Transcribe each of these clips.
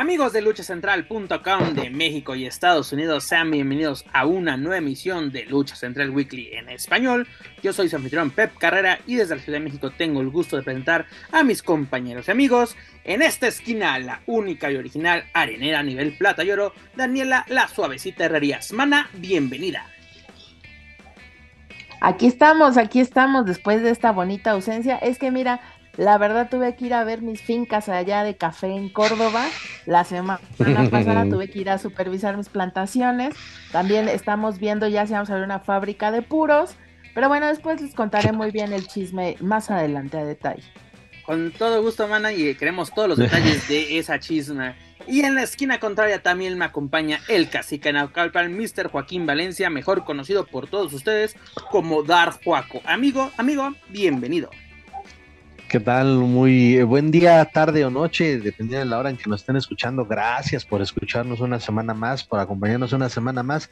Amigos de luchacentral.com de México y Estados Unidos, sean bienvenidos a una nueva emisión de Lucha Central Weekly en español. Yo soy su anfitrión Pep Carrera y desde la Ciudad de México tengo el gusto de presentar a mis compañeros y amigos. En esta esquina, la única y original arenera a nivel plata y oro, Daniela La Suavecita Herrerías. Mana, bienvenida. Aquí estamos, aquí estamos después de esta bonita ausencia. Es que mira, la verdad tuve que ir a ver mis fincas allá de café en Córdoba. La semana pasada tuve que ir a supervisar mis plantaciones. También estamos viendo ya si vamos a ver una fábrica de puros. Pero bueno, después les contaré muy bien el chisme más adelante a detalle. Con todo gusto, mana, y queremos todos los detalles de esa chisma. Y en la esquina contraria también me acompaña el cacique Naucalpan, Mr. Joaquín Valencia, mejor conocido por todos ustedes como Dar Juaco. Amigo, amigo, bienvenido. ¿Qué tal? Muy eh, buen día, tarde o noche, dependiendo de la hora en que nos estén escuchando. Gracias por escucharnos una semana más, por acompañarnos una semana más.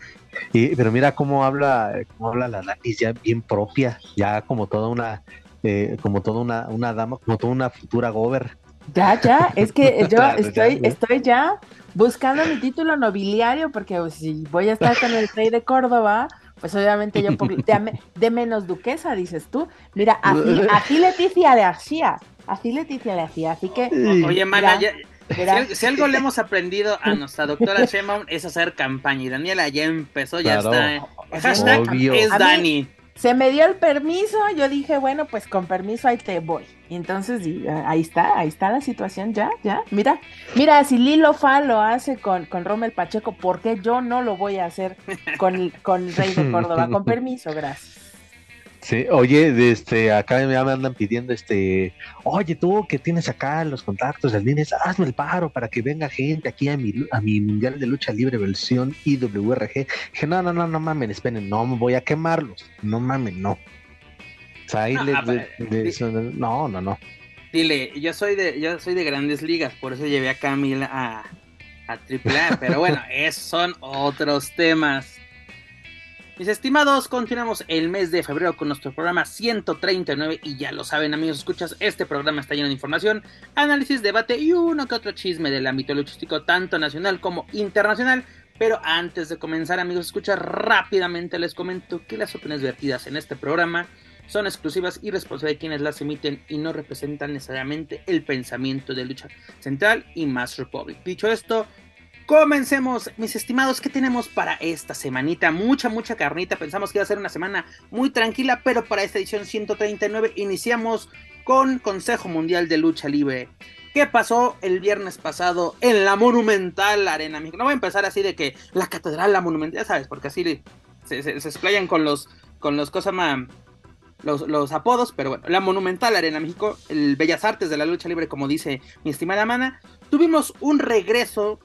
Y, pero mira cómo habla, cómo habla la lápiz ya bien propia, ya como toda una, eh, como toda una, una dama, como toda una futura gober. Ya, ya, es que yo estoy, estoy ya buscando mi título nobiliario porque si voy a estar con el rey de Córdoba, pues obviamente yo por, de, menos duquesa, dices tú. Mira, así, Leticia le hacía, así Leticia le hacía, así que... Oye, mana, si, algo le hemos aprendido a nuestra doctora Sheinbaum es hacer campaña y Daniela ya empezó, ya está. Hashtag es Dani se me dio el permiso, yo dije, bueno, pues con permiso ahí te voy. Y entonces ahí está, ahí está la situación ya, ya. Mira, mira, si Lilo Fa lo hace con, con Rommel Pacheco, ¿por qué yo no lo voy a hacer con, con Rey de Córdoba? Con permiso, gracias. Sí, oye, este, acá me andan pidiendo, este, oye, tú que tienes acá los contactos del Dines, hazme el paro para que venga gente aquí a mi, a mi Mundial de Lucha Libre versión IWRG. Dije, no, no, no, no mamen, esperen, no me voy a quemarlos, no mamen, no. O sea, ahí no, no, no. Dile, yo soy de, yo soy de grandes ligas, por eso llevé a Camila a, a AAA, pero bueno, esos son otros temas. Mis estimados, continuamos el mes de febrero con nuestro programa 139 y ya lo saben amigos, escuchas, este programa está lleno de información, análisis, debate y uno que otro chisme del ámbito luchístico tanto nacional como internacional. Pero antes de comenzar amigos, escucha rápidamente les comento que las opiniones vertidas en este programa son exclusivas y responsables de quienes las emiten y no representan necesariamente el pensamiento de lucha central y Mass Republic. Dicho esto, Comencemos, mis estimados, ¿qué tenemos para esta semanita? Mucha, mucha carnita. Pensamos que iba a ser una semana muy tranquila, pero para esta edición 139 iniciamos con Consejo Mundial de Lucha Libre. ¿Qué pasó el viernes pasado en la Monumental Arena? No voy a empezar así de que la Catedral, la Monumental, ya sabes, porque así se, se, explayan con los, con los cosas más, los, los, apodos, pero bueno, la Monumental Arena México, el Bellas Artes de la Lucha Libre, como dice mi estimada Mana, tuvimos un regreso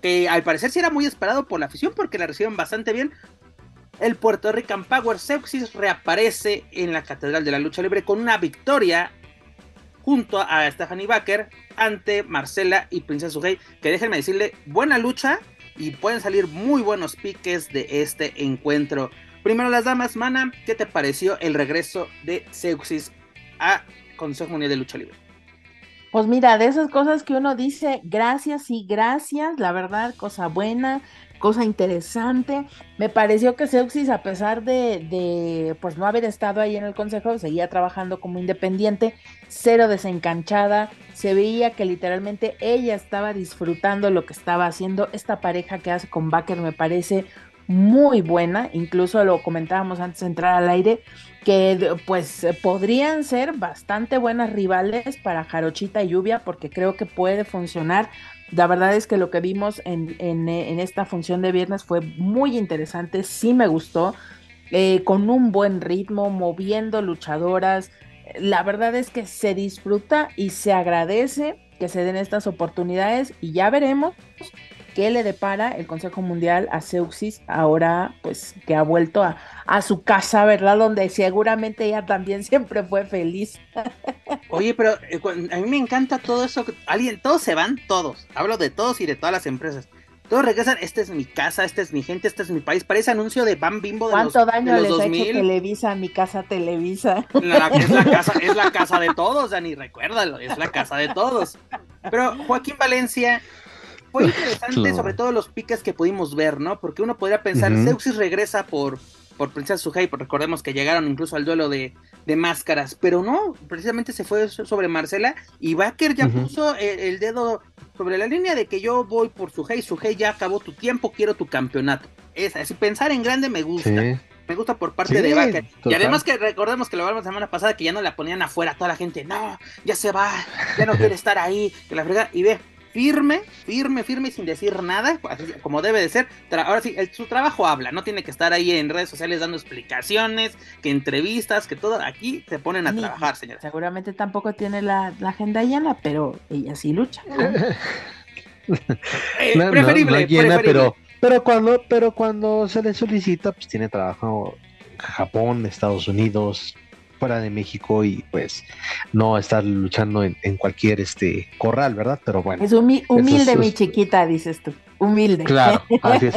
que al parecer sí era muy esperado por la afición porque la reciben bastante bien. El Puerto Rican Power Sepsis reaparece en la Catedral de la Lucha Libre con una victoria junto a Stephanie Baker ante Marcela y Princesa Sugei. Que déjenme decirle, buena lucha y pueden salir muy buenos piques de este encuentro. Primero las damas, Mana, ¿qué te pareció el regreso de Seuxis a Consejo Mundial de Lucha Libre? Pues mira, de esas cosas que uno dice, gracias y gracias, la verdad, cosa buena, cosa interesante. Me pareció que Seuxis, a pesar de, de, pues no haber estado ahí en el consejo, seguía trabajando como independiente, cero desencanchada. Se veía que literalmente ella estaba disfrutando lo que estaba haciendo. Esta pareja que hace con Baker me parece muy buena, incluso lo comentábamos antes de entrar al aire, que pues podrían ser bastante buenas rivales para Jarochita y Lluvia, porque creo que puede funcionar. La verdad es que lo que vimos en, esta función de viernes fue muy interesante, sí me gustó, eh, con un buen ritmo, moviendo luchadoras. La verdad es que se disfruta y se agradece que se den estas oportunidades y ya veremos qué le depara el Consejo Mundial a Seuxis ahora, pues que ha vuelto a, a su casa, ¿verdad? Donde seguramente ella también siempre fue feliz. Oye, pero eh, a mí me encanta todo eso. Alguien, todos se van, todos. Hablo de todos y de todas las empresas. Todos regresan, esta es mi casa, esta es mi gente, este es mi país. Parece anuncio de Bam Bimbo de ¿Cuánto los, daño de los les ha 2000. hecho Televisa, mi casa Televisa? La- es, la casa, es la casa de todos, Dani, recuérdalo, es la casa de todos. Pero Joaquín Valencia fue interesante, sobre todo los piques que pudimos ver, ¿no? Porque uno podría pensar, Ujú. Seuxis regresa por, por Princesa Suhei, porque recordemos que llegaron incluso al duelo de, de máscaras, pero no, precisamente se fue so- sobre Marcela y Baker ya puso el, el dedo sobre la línea de que yo voy por Suhei, Suhei ya acabó tu tiempo, quiero tu campeonato. Es así, pensar en grande me gusta Sí. me gusta por parte Sí, de Baker. Y además que recordemos que lo hablamos la semana pasada que ya no la ponían afuera toda la gente, no, ya se va, ya no quiere estar ahí, que la frega, y ve, firme, firme, firme y sin decir nada, como debe de ser. Ahora sí, el- su trabajo habla, no tiene que estar ahí en redes sociales dando explicaciones, que entrevistas, que todo, aquí se ponen a Ni- trabajar, señora. Seguramente tampoco tiene la, la agenda llena, pero ella sí lucha. Eh, No, no, preferible, no llena, preferible. pero, pero cuando, pero cuando se le solicita, pues tiene trabajo en Japón, Estados Unidos, fuera de México y pues no estar luchando en, en cualquier este corral, ¿verdad? Pero bueno. Es humi- humilde es- mi chiquita, dices tú. Humilde. Claro, así es.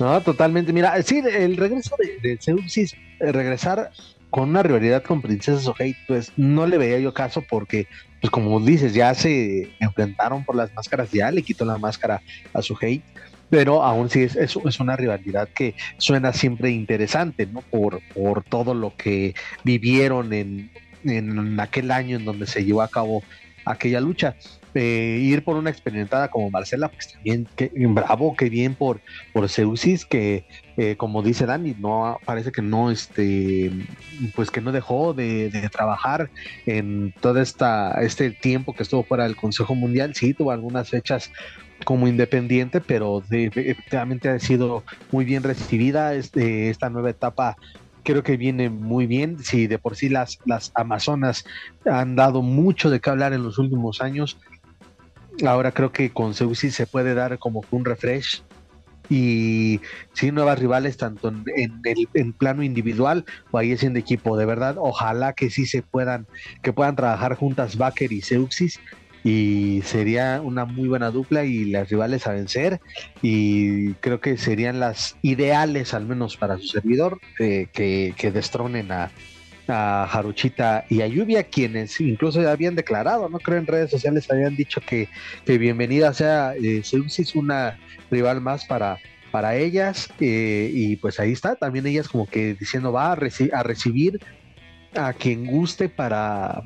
No, totalmente. Mira, sí, el regreso de, de Seuxis, eh, regresar con una rivalidad con Princesa Sohei, pues no le veía yo caso porque, pues como dices, ya se enfrentaron por las máscaras, ya le quitó la máscara a Sohei, pero aún sí es, es, una rivalidad que suena siempre interesante, ¿no? Por, por todo lo que vivieron en, en aquel año en donde se llevó a cabo aquella lucha. Eh, ir por una experimentada como Marcela, pues también, que, bravo, qué bien por, por Seusis, que eh, como dice Dani, no parece que no, este, pues que no dejó de, de trabajar en todo esta, este tiempo que estuvo fuera del Consejo Mundial, sí, tuvo algunas fechas como independiente, pero efectivamente ha sido muy bien recibida este, esta nueva etapa creo que viene muy bien. Si de por sí las, las Amazonas han dado mucho de qué hablar en los últimos años, ahora creo que con Seusi se puede dar como un refresh. Y sí nuevas rivales tanto en, en el en plano individual o ahí siendo equipo de verdad. Ojalá que sí se puedan que puedan trabajar juntas Baker y Seuxis y sería una muy buena dupla y las rivales a vencer. Y creo que serían las ideales al menos para su servidor eh, que, que destronen a, a Haruchita y a Lluvia quienes incluso ya habían declarado no creo en redes sociales habían dicho que, que bienvenida sea eh, una rival más para para ellas eh, y pues ahí está también ellas como que diciendo va a, reci- a recibir a quien guste para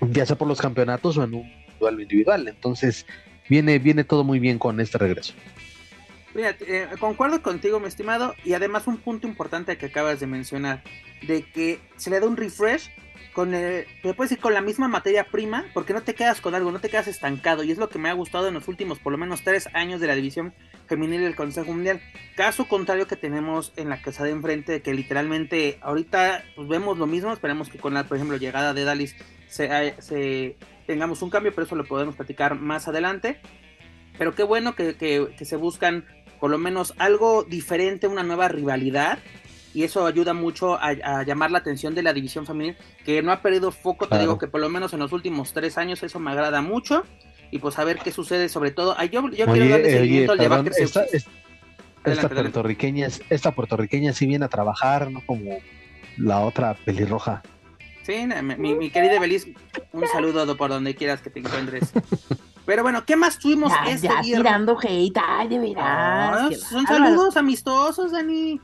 ya sea por los campeonatos o en un duelo individual entonces viene viene todo muy bien con este regreso Mira, eh, concuerdo contigo, mi estimado, y además un punto importante que acabas de mencionar, de que se le da un refresh con, el, ir con la misma materia prima, porque no te quedas con algo, no te quedas estancado, y es lo que me ha gustado en los últimos, por lo menos tres años de la división femenil del Consejo Mundial. Caso contrario que tenemos en la casa de enfrente, que literalmente ahorita pues, vemos lo mismo, esperemos que con la, por ejemplo, llegada de Dalis se, se tengamos un cambio, pero eso lo podemos platicar más adelante. Pero qué bueno que, que, que se buscan por lo menos algo diferente, una nueva rivalidad. Y eso ayuda mucho a, a, llamar la atención de la división femenil, que no ha perdido foco, Claro. te digo que por lo menos en los últimos tres años eso me agrada mucho. Y pues a ver qué sucede, sobre todo. Ay, yo, yo quiero darle eh, oye, seguimiento al de perdón, Baker esta, esta Adelante, puertorriqueña, esta puertorriqueña sí viene a trabajar, no como la otra pelirroja. Sí, mi, mi querida Belis, un saludo por donde quieras que te encuentres. Pero bueno, ¿qué más tuvimos Ya, este ya viernes? tirando hate, ay, de veras. Ah, son bárbaro. saludos amistosos, Dani.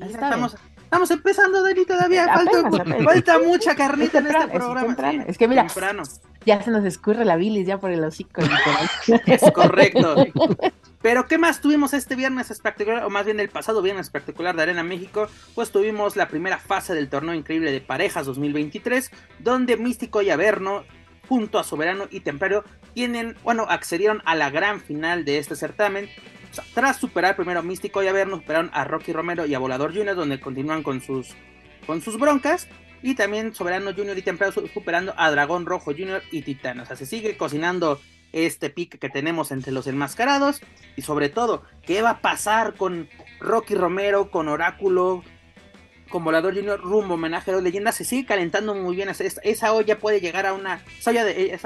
Está estamos, estamos empezando, Dani, todavía. Falta, Apenas, apenas. falta mucha carnita en temprano, este es programa. temprano. sí, Es que mira, temprano. Ya se nos escurre la bilis ya por el hocico. Es correcto. Pero ¿qué más tuvimos este viernes espectacular? O más bien el pasado viernes espectacular de Arena México. Pues tuvimos la primera fase del torneo increíble de parejas 2023. Donde Místico y Averno, junto a Soberano y Templario, tienen, bueno, accedieron a la gran final de este certamen. Tras superar primero Místico y Averno, superaron a Rocky Romero y a Volador Junior, donde continúan con sus, con sus broncas. Y también Soberano Junior y Templario su- superando a Dragón Rojo Junior y Titán. O sea, se sigue cocinando este pique que tenemos entre los enmascarados y sobre todo, ¿qué va a pasar con Rocky Romero, con Oráculo, con Volador Junior rumbo homenaje a las leyendas? Se sigue calentando muy bien, esa, esa olla puede llegar a una, esa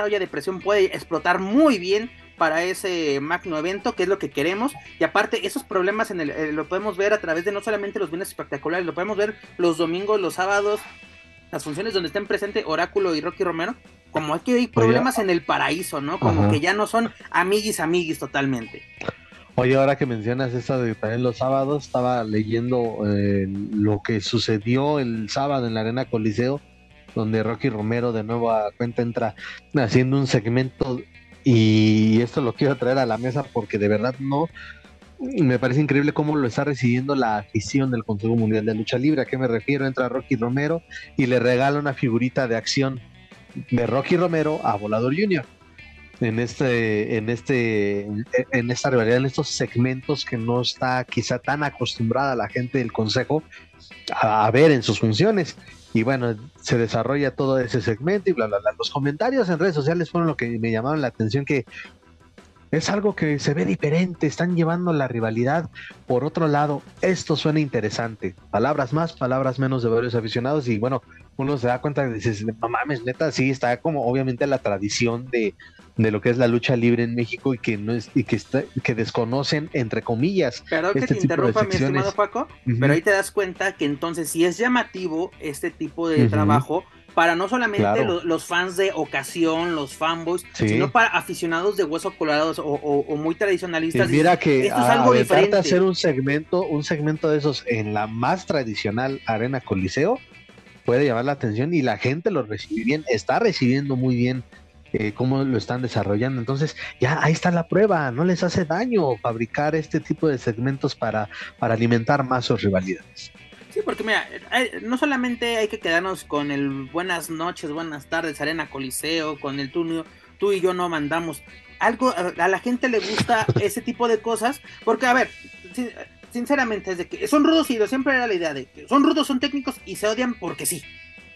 olla, de, presión puede explotar muy bien para ese magno evento, que es lo que queremos. Y aparte, esos problemas en el, eh, lo podemos ver a través de no solamente los bienes espectaculares, lo podemos ver los domingos, los sábados, las funciones donde estén presentes Oráculo y Rocky Romero, como que hay problemas en el paraíso, ¿no? Como que ya no son amiguis, amiguis totalmente. Oye, ahora que mencionas esto de también los sábados, estaba leyendo eh, lo que sucedió el sábado en la Arena Coliseo, donde Rocky Romero de nuevo a cuenta entra haciendo un segmento y esto lo quiero traer a la mesa porque de verdad no, me parece increíble cómo lo está recibiendo la afición del Consejo Mundial de Lucha Libre. ¿A qué me refiero? Entra Rocky Romero y le regala una figurita de acción de Rocky Romero a Volador Junior. En este, en este, en esta rivalidad, en estos segmentos que no está quizá tan acostumbrada la gente del consejo a, ver en sus funciones. Y bueno, se desarrolla todo ese segmento y bla, bla, bla. Los comentarios en redes sociales fueron lo que me llamaron la atención, que es algo que se ve diferente, están llevando la rivalidad por otro lado. Esto suena interesante. Palabras más, palabras menos de varios aficionados y bueno, uno se da cuenta y dices, no mames, neta, sí, está como obviamente la tradición de, de lo que es la lucha libre en México y que no es, y que está, que desconocen entre comillas. Pero que este te interrumpa, mi estimado Paco, pero ahí te das cuenta que entonces si es llamativo este tipo de trabajo para no solamente los, fans de ocasión, los fanboys, sino para aficionados de hueso colorados o, muy tradicionalistas. mira que esto es algo diferente. hacer un segmento, un segmento de esos en la más tradicional Arena Coliseo puede llamar la atención y la gente lo recibe bien, está recibiendo muy bien eh, cómo lo están desarrollando. Entonces, ya ahí está la prueba, no les hace daño fabricar este tipo de segmentos para, para alimentar más sus rivalidades. Sí, porque mira, no solamente hay que quedarnos con el buenas noches, buenas tardes, Arena Coliseo, con el tú, tú y yo no mandamos. Algo a la gente le gusta ese tipo de cosas, porque a ver, sinceramente es de que son rudos y siempre era la idea de que son rudos, son técnicos y se odian porque sí.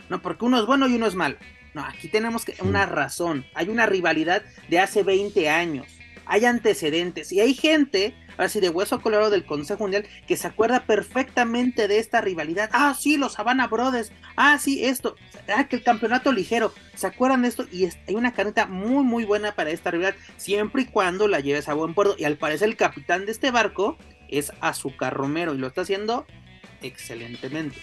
No, porque uno es bueno y uno es malo. No, aquí tenemos que, una razón. Hay una rivalidad de hace 20 años. Hay antecedentes y hay gente ahora sí, de hueso colorado del Consejo Mundial, que se acuerda perfectamente de esta rivalidad. Ah, sí, los Havana Brothers. Ah, sí, esto. Ah, que el campeonato ligero. ¿Se acuerdan de esto? Y hay una carneta muy, muy buena para esta rivalidad, siempre y cuando la lleves a buen puerto. Y al parecer el capitán de este barco es Azúcar Romero y lo está haciendo excelentemente.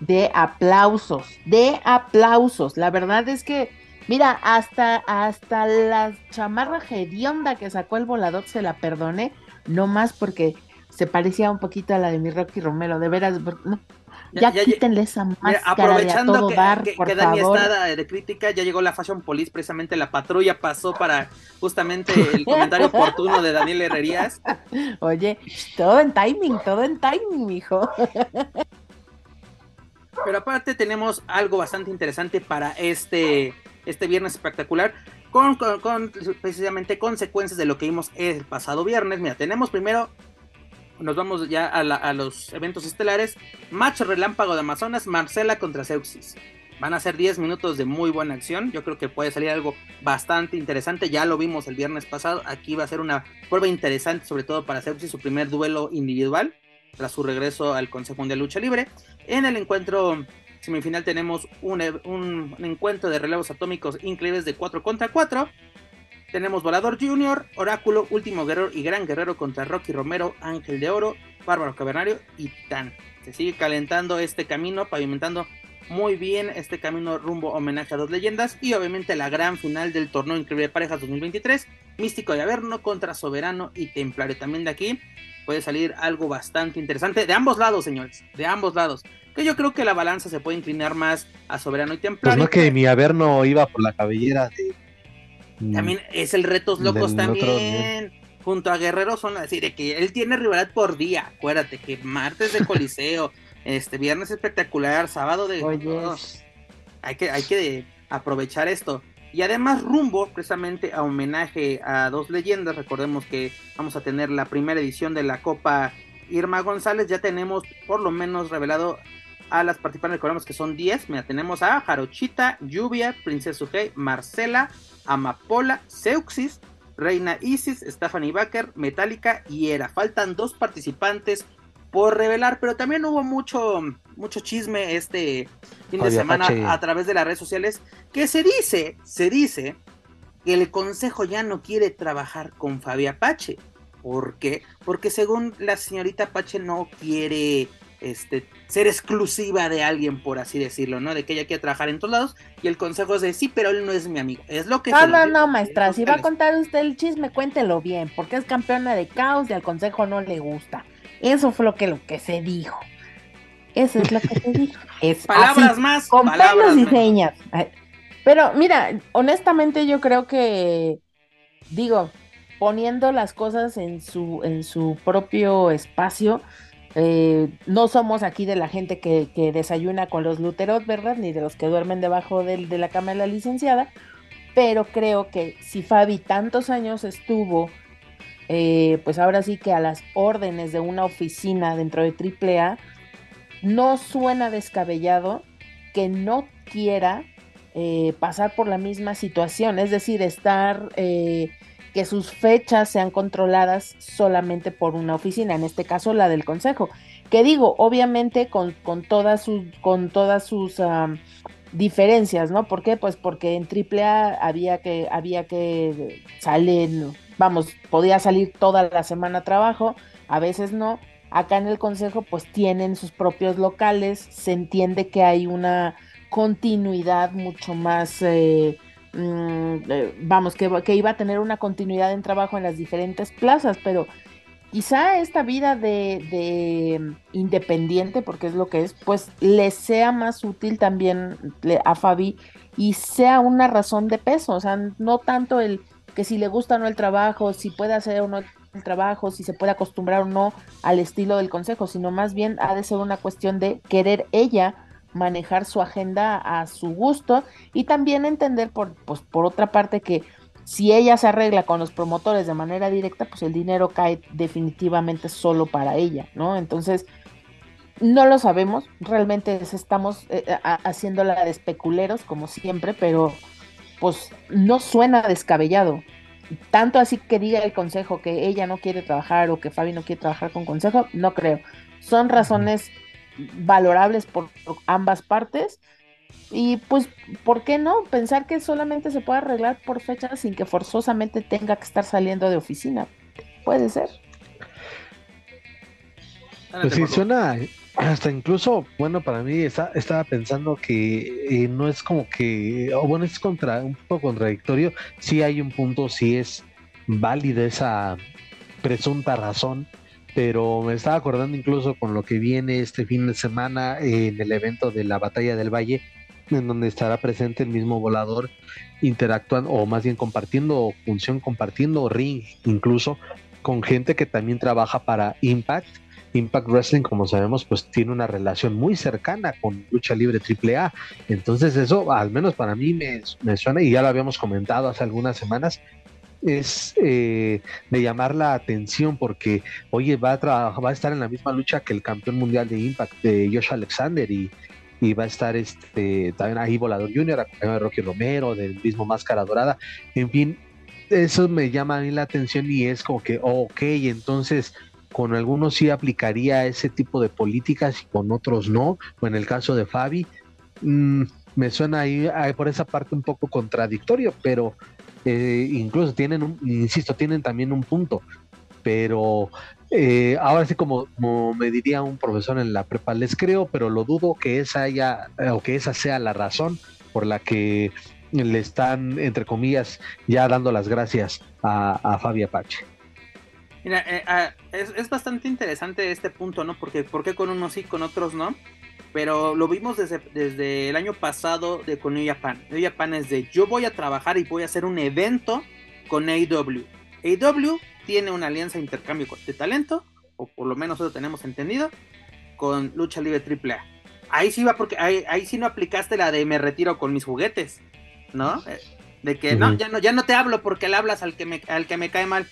De aplausos, de aplausos. La verdad es que Mira, hasta, hasta la chamarra hedionda que sacó el volador se la perdoné, no más porque se parecía un poquito a la de mi Rocky Romero, de veras, ya, quítenle esa máscara aprovechando de a todo que, dar, que, por que Dani está de crítica, ya llegó la Fashion Police, precisamente la patrulla pasó para justamente el comentario oportuno de Daniel Herrerías. Oye, todo en timing, todo en timing, mijo. Pero aparte tenemos algo bastante interesante para este este viernes espectacular con, precisamente consecuencias de lo que vimos el pasado viernes. Mira, tenemos primero, nos vamos ya a, los eventos estelares. Match relámpago de Amazonas, Marcela contra Seuxis. Van a ser 10 minutos de muy buena acción. Yo creo que puede salir algo bastante interesante. Ya lo vimos el viernes pasado. Aquí va a ser una prueba interesante, sobre todo para Seuxis, su primer duelo individual tras su regreso al Consejo Mundial de Lucha Libre. En el encuentro semifinal tenemos un, un, encuentro de relevos atómicos increíbles de 4 contra 4. Tenemos Volador Junior, Oráculo, Último Guerrero y Gran Guerrero contra Rocky Romero, Ángel de Oro, Bárbaro Cavernario y Tan. Se sigue calentando este camino, pavimentando muy bien este camino rumbo homenaje a dos leyendas y obviamente la gran final del torneo increíble de parejas 2023, Místico de Averno contra Soberano y Templario. También de aquí puede salir algo bastante interesante de ambos lados, señores, de ambos lados que yo creo que la balanza se puede inclinar más a Soberano y Templario. Pues no que mi Averno iba por la cabellera de... Mm, también es el Retos Locos también. junto a Guerrero son así de que él tiene rivalidad por día. Acuérdate que martes de Coliseo, este viernes espectacular, sábado de. hay que, hay que aprovechar esto. Y además, rumbo precisamente a homenaje a dos leyendas. Recordemos que vamos a tener la primera edición de la Copa Irma González. Ya tenemos por lo menos revelado a las participantes que que son 10. Mira, tenemos a Jarochita, Lluvia, Princesa Ugei, Marcela, Amapola, Seuxis, Reina Isis, Stephanie Baker, Metallica y Era. Faltan dos participantes por revelar, pero también hubo mucho, mucho chisme este fin de semana a través de las redes sociales que se dice, se dice que el consejo ya no quiere trabajar con Fabi Apache. ¿Por qué? Porque según la señorita Apache no quiere este, ser exclusiva de alguien, por así decirlo, ¿no? De que ella quiere trabajar en todos lados y el consejo es de sí, pero él no es mi amigo. Es lo que... No, no, no, maestra, si va a contar usted el chisme, cuéntelo bien, porque es campeona de caos y al consejo no le gusta. Eso fue lo que, lo que se dijo. Eso es lo que se dijo. Es palabras más. Con palabras y señas. Pero mira, honestamente yo creo que, digo, poniendo las cosas en su, en su propio espacio, eh, no somos aquí de la gente que, desayuna con los luteros, ¿verdad? Ni de los que duermen debajo de, la cama de la licenciada, pero creo que si Fabi tantos años estuvo eh, pues ahora sí que a las órdenes de una oficina dentro de AAA, no suena descabellado que no quiera eh, pasar por la misma situación, es decir, estar, que sus fechas sean controladas solamente por una oficina, en este caso la del Consejo, que digo, obviamente con, todas sus, con todas sus diferencias, ¿no? ¿Por qué? Pues porque en AAA había que, había que salir vamos, podía salir toda la semana a trabajo, a veces no. Acá en el consejo pues tienen sus propios locales, se entiende que hay una continuidad mucho más, eh, vamos, que, iba a tener una continuidad en trabajo en las diferentes plazas, pero quizá esta vida de, de independiente, porque es lo que es, pues le sea más útil también a Fabi y sea una razón de peso, o sea, no tanto el que si le gusta o no el trabajo, si puede hacer o no el trabajo, si se puede acostumbrar o no al estilo del consejo, sino más bien ha de ser una cuestión de querer ella manejar su agenda a su gusto y también entender por, pues, por otra parte que si ella se arregla con los promotores de manera directa, pues el dinero cae definitivamente solo para ella, ¿no? Entonces, no lo sabemos, realmente estamos eh, eh, haciéndola de especuleros como siempre, pero pues no suena descabellado. Tanto así que diga el consejo que ella no quiere trabajar o que Fabi no quiere trabajar con consejo, no creo. Son razones valorables por ambas partes. Y pues, ¿por qué no? Pensar que solamente se puede arreglar por fecha sin que forzosamente tenga que estar saliendo de oficina. Puede ser. Pues sí, suena, hasta incluso, bueno, para mí estaba pensando que eh, no es como que, o bueno, es contra, un poco contradictorio. Sí hay un punto, sí es válida esa presunta razón, pero me estaba acordando incluso con lo que viene este fin de semana en el evento de la Batalla del Valle, en donde estará presente el mismo volador interactuando, o más bien compartiendo función, compartiendo ring, incluso con gente que también trabaja para Impact Impact Wrestling, como sabemos, pues tiene una relación muy cercana con Lucha Libre AAA. Entonces eso, al menos para mí, me, suena, y ya lo habíamos comentado hace algunas semanas, es eh, de llamar la atención porque, oye, va a, va a estar en la misma lucha que el campeón mundial de Impact, de Josh Alexander, y, va a estar este también ahí Volador Junior, acompañado de Rocky Romero, del mismo Máscara Dorada. En fin, eso me llama a mí la atención y es como que, ok, entonces con algunos sí aplicaría ese tipo de políticas y con otros no, o en el caso de Fabi, mm, me suena ahí, por esa parte un poco contradictorio, pero eh, incluso tienen, un, insisto, tienen también un punto, pero eh, ahora sí como, me diría un profesor en la prepa, les creo, pero lo dudo que esa haya, o que esa sea la razón por la que le están, entre comillas, ya dando las gracias a, a Fabi Apache. Mira, eh, ah, es, bastante interesante este punto, ¿no? Porque ¿por qué con unos sí, con otros no? Pero lo vimos desde, desde el año pasado de con New Japan. New Japan es de yo voy a trabajar y voy a hacer un evento con AEW. AEW tiene una alianza de intercambio de talento, o por lo menos eso tenemos entendido, con Lucha Libre AAA. Ahí sí va porque ahí, ahí sí no aplicaste la de me retiro con mis juguetes, ¿no? Eh, de que no, ya no, ya no te hablo porque le hablas al que me, al que me cae mal.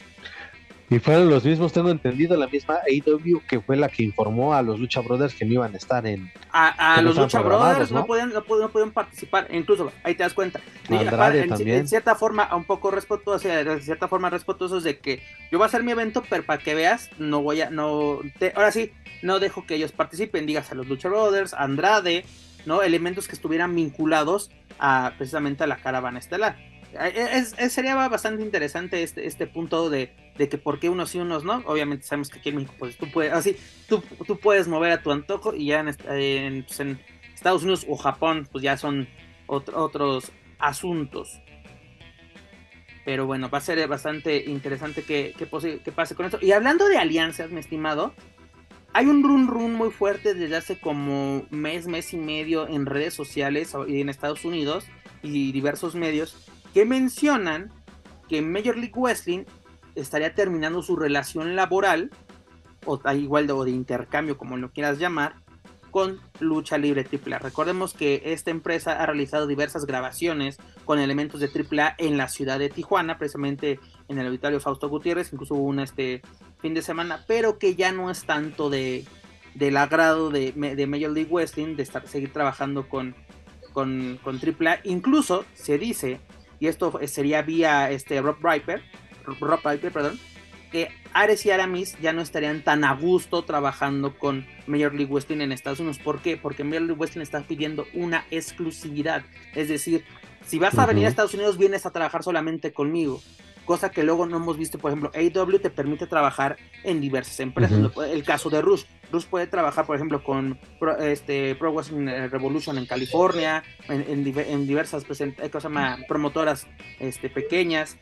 Y fueron los mismos, tengo entendido, la misma AEW que fue la que informó a los Lucha Brothers que no iban a estar en. A, los Lucha Brothers ¿no? podían, no, podían, participar, incluso ahí te das cuenta. en, cierta forma, un poco respetuoso, de cierta forma respetuosos de que yo voy a hacer mi evento, pero para que veas, no voy a. no Ahora sí, no dejo que ellos participen, digas a los Lucha Brothers, Andrade, ¿no? Elementos que estuvieran vinculados a precisamente a la caravana estelar. Es, sería bastante interesante este, este punto de, de, que por qué unos y unos no. Obviamente sabemos que aquí en México, pues tú puedes, así, tú, tú puedes mover a tu antojo y ya en, pues, Estados Unidos o Japón, pues ya son otros asuntos. Pero bueno, va a ser bastante interesante que, que, pase con esto. Y hablando de alianzas, mi estimado, hay un run run muy fuerte desde hace como mes, mes y medio en redes sociales y en Estados Unidos y diversos medios que mencionan que Major League Wrestling estaría terminando su relación laboral, o igual de, intercambio, como lo quieras llamar, con Lucha Libre AAA. Recordemos que esta empresa ha realizado diversas grabaciones con elementos de AAA en la ciudad de Tijuana, precisamente en el auditorio Fausto Gutiérrez, incluso hubo un este fin de semana, pero que ya no es tanto de del agrado de, de Major League Wrestling de estar, seguir trabajando con, con, con AAA. Incluso se dice y esto sería vía este Rob Piper, Rob Piper, perdón, que Ares y Aramis ya no estarían tan a gusto trabajando con Major League Wrestling en Estados Unidos. ¿Por qué? Porque Major League Wrestling está pidiendo una exclusividad. Es decir, si vas a venir a Estados Unidos, vienes a trabajar solamente conmigo cosa que luego no hemos visto, por ejemplo, AW te permite trabajar en diversas empresas. El caso de Rush, Rush puede trabajar, por ejemplo, con Pro, este, Pro Wrestling Revolution en California, en, diversas pues, promotoras este, pequeñas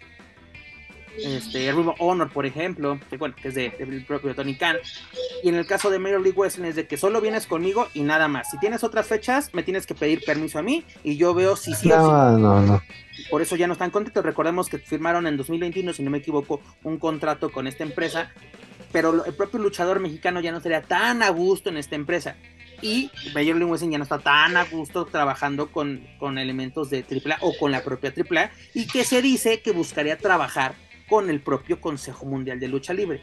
este, el mismo Honor, por ejemplo, que bueno, que es de, del propio Tony Khan. Y en el caso de Major League Wrestling es de que solo vienes conmigo y nada más. Si tienes otras fechas, me tienes que pedir permiso a mí y yo veo si sí no, No, no. Por eso ya no están contentos. Recordemos que firmaron en 2021, si no me equivoco, un contrato con esta empresa. Pero el propio luchador mexicano ya no sería tan a gusto en esta empresa. Y League Wrestling ya no está tan a gusto trabajando con, con elementos de AAA o con la propia AAA. Y que se dice que buscaría trabajar con el propio Consejo Mundial de Lucha Libre.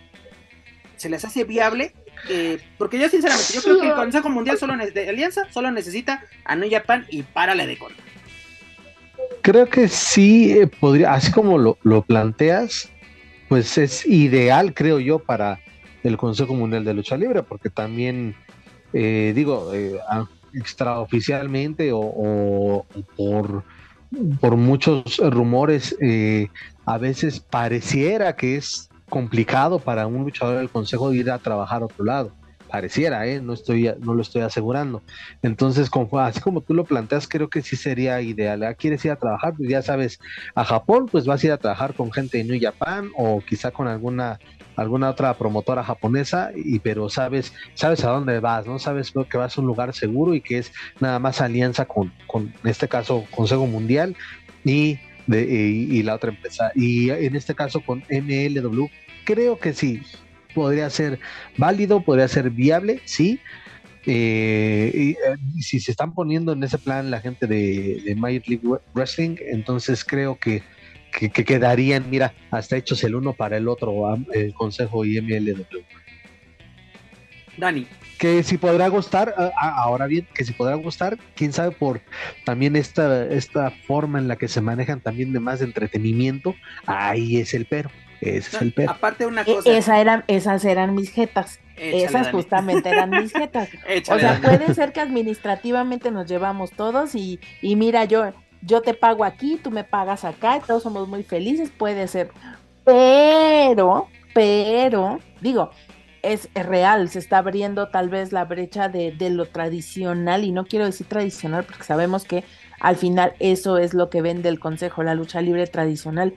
¿Se les hace viable? Eh, porque yo sinceramente, yo creo que el Consejo Mundial solo de Alianza solo necesita a New Japan y párale de contar. Creo que sí eh, podría, así como lo, planteas, pues es ideal, creo yo, para el Consejo Mundial de Lucha Libre, porque también, eh, digo, extraoficialmente o, por, por muchos rumores, a veces pareciera que es complicado para un luchador del consejo ir a trabajar a otro lado. Pareciera, ¿eh? no, estoy, no lo estoy asegurando. Entonces, así como tú lo planteas, creo que sí sería ideal. ¿Ah, ¿Quieres ir a trabajar? Pues ya sabes, a Japón, pues vas a ir a trabajar con gente de New Japan o quizá con alguna alguna otra promotora japonesa, y pero sabes, sabes a dónde vas, ¿no? Sabes que vas a un lugar seguro y que es nada más alianza con, con en este caso, Consejo Mundial y y, la otra empresa. Y en este caso con MLW, creo que sí, podría ser válido, podría ser viable, sí. Eh, eh, y, si se están poniendo en ese plan la gente de, de Major League Wrestling, entonces creo que, que, quedarían, mira, hasta hechos el uno para el otro, el Consejo y MLW. Dani, que si podrá gustar, ahora bien, que si podrá gustar, quién sabe por también esta, esta forma en la que se manejan también de más entretenimiento, ahí es el pero. Ese es el pero. Aparte una e, cosa. Esa eran, esas eran mis jetas. esas justamente eran mis jetas. o sea, puede ser que administrativamente nos llevamos todos y, y mira, yo, yo te pago aquí, tú me pagas acá, todos somos muy felices, puede ser. Pero, pero, digo, es, real, se está abriendo tal vez la brecha de, lo tradicional, y no quiero decir tradicional porque sabemos que al final eso es lo que vende el Consejo, la lucha libre tradicional.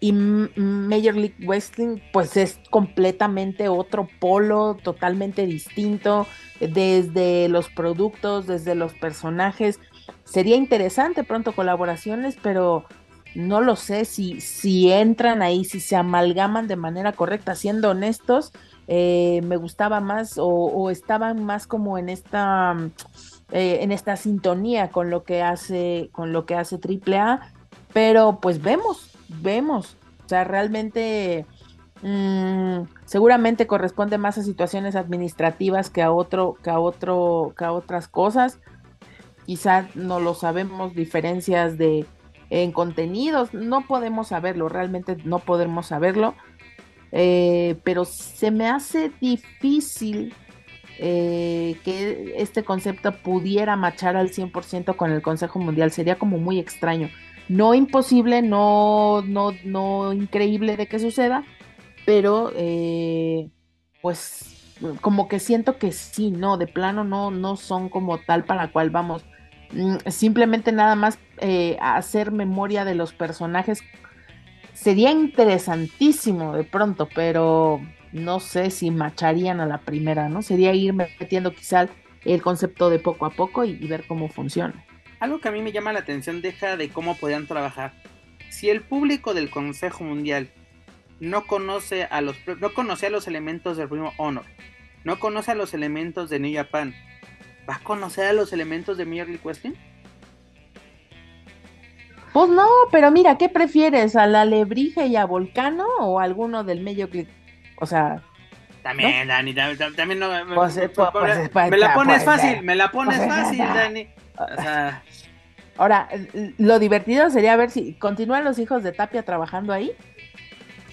Y Major League Wrestling pues es completamente otro polo, totalmente distinto, desde los productos, desde los personajes. Sería interesante pronto colaboraciones, pero no lo sé si, si entran ahí, si se amalgaman de manera correcta, siendo honestos eh, me gustaba más o, estaban más como en esta eh, en esta sintonía con lo que hace con lo que hace AAA pero pues vemos vemos o sea realmente Mm, seguramente corresponde más a situaciones administrativas que a otro, que a otro, que a otras cosas. Quizá no lo sabemos, diferencias de en contenidos, no podemos saberlo, realmente no podemos saberlo, eh, pero se me hace difícil eh, que este concepto pudiera machar al 100% con el Consejo Mundial, sería como muy extraño. No imposible, no, no, no increíble de que suceda, pero eh, pues como que siento que sí, no, de plano no, no son como tal para cual vamos. Mm, simplemente nada más eh, hacer memoria de los personajes sería interesantísimo de pronto, pero no sé si macharían a la primera, ¿no? Sería ir metiendo quizá el concepto de poco a poco y, ver cómo funciona. Algo que a mí me llama la atención deja de cómo podían trabajar. Si el público del Consejo Mundial no conoce a los no conoce a los elementos del Ring Honor, no conoce a los elementos de New Japan, ¿va a conocer a los elementos de League Wrestling? Pues no, pero mira, ¿qué prefieres? ¿A la Lebrige y a Volcano o a alguno del Major League? O sea, también, Dani, también, también no, me, Pues, eh, pues, pues, me pues, la pones pues, fácil, me la pones pues, fácil, Dani. O sea, ahora, lo divertido sería ver si continúan los hijos de Tapia trabajando ahí.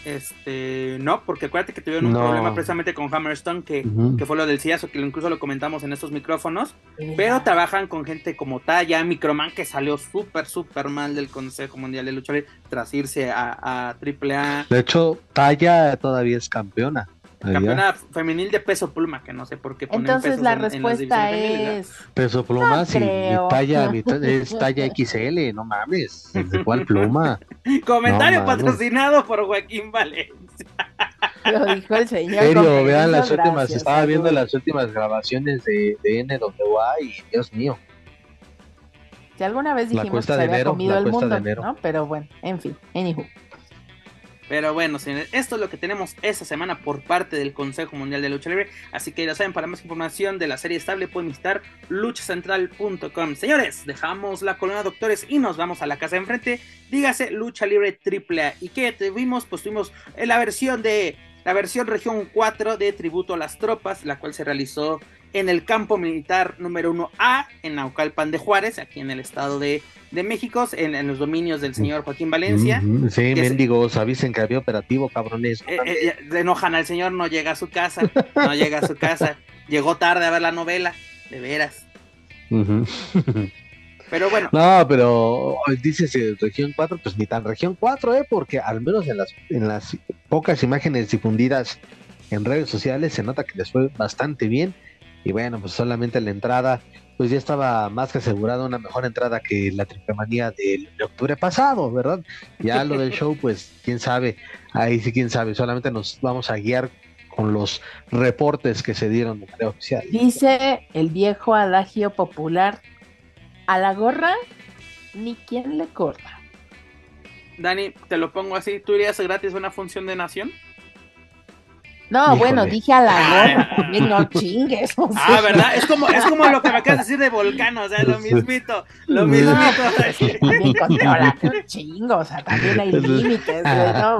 Este, no, porque acuérdate que tuvieron un No. problema precisamente con Hammerstone, que, que fue lo del sillazo, que lo- incluso lo comentamos en estos micrófonos. Pero trabajan con gente como Taya, Microman, que salió súper, súper mal del Consejo Mundial de Lucha Libre tras irse a, a AAA. De hecho, Talla todavía es campeona. Campeona femenil de peso pluma, que no sé por qué ponen Entonces pesos la en- en respuesta divisiones femeniles, es Peso pluma, sí, mi talla, mi ta- es talla XL, no mames. ¿De cuál pluma? Comentario No, mames. patrocinado por Joaquín Valencia. lo dijo el En señor. serio, con vean las últimas, gracias, estaba viendo las últimas grabaciones de, de NWA y Dios mío. Si alguna vez La dijimos que se de había enero, comido la el mundo, enero. ¿no? Pero bueno, en fin, anywho. Pero bueno, señores, esto es lo que tenemos esta semana por parte del Consejo Mundial de Lucha Libre. Así que ya saben, para más información de la serie estable pueden visitar luchacentral.com. Señores, dejamos la columna doctores y nos vamos a la casa de enfrente. Dígase Lucha Libre AAA. ¿Y qué tuvimos? Pues tuvimos eh, la versión de la versión región 4 de Tributo a las Tropas, la cual se realizó en el campo militar número 1A en Naucalpan de Juárez, aquí en el estado de, de México, en, en los dominios del señor Joaquín Valencia. Ujú, Sí, mendigos, avisen que había operativo, cabrones. Eh, eh, ya, enojan al señor, no llega a su casa, no llega a su casa, llegó tarde a ver la novela, de veras. Pero bueno, No, pero dices eh, región 4, pues ni tan región 4, ¿eh? Porque al menos en las, en las pocas imágenes difundidas en redes sociales se nota que les fue bastante bien. Y bueno, pues solamente la entrada, pues ya estaba más que asegurada una mejor entrada que la triple manía del- de octubre pasado, ¿verdad? Ya lo del show, pues quién sabe, ahí sí quién sabe, solamente nos vamos a guiar con los reportes que se dieron de manera oficial. Dice el viejo adagio popular, a la gorra ni quien le corta. Dani, te lo pongo así, ¿tú irías gratis a una función de nación? No, Híjole. bueno, dije a la gorra, también no chingues. o Ah. ¿verdad? Es como, es como lo que me acabas de decir de Volcano, o sea, lo mismito, lo mismito. pues, También controla un chingo, o sea, también hay límites, güey, ¿no?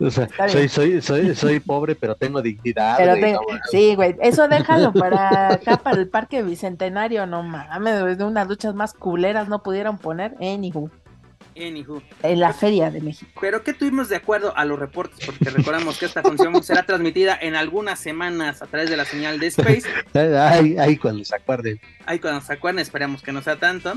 O sea, soy, soy, soy, soy pobre, pero tengo dignidad. Pero güey, te- no sí, güey, eso déjalo para acá, para el Parque Bicentenario, no mames, de unas duchas más culeras no pudieron poner, anywho, Anywho. en la Feria de México. Pero ¿qué tuvimos de acuerdo a los reportes? Porque recordamos que esta función será transmitida en algunas semanas a través de la señal de Space. Ay, ay, cuando se acuerden. Ahí cuando se acuerden, esperamos que no sea tanto.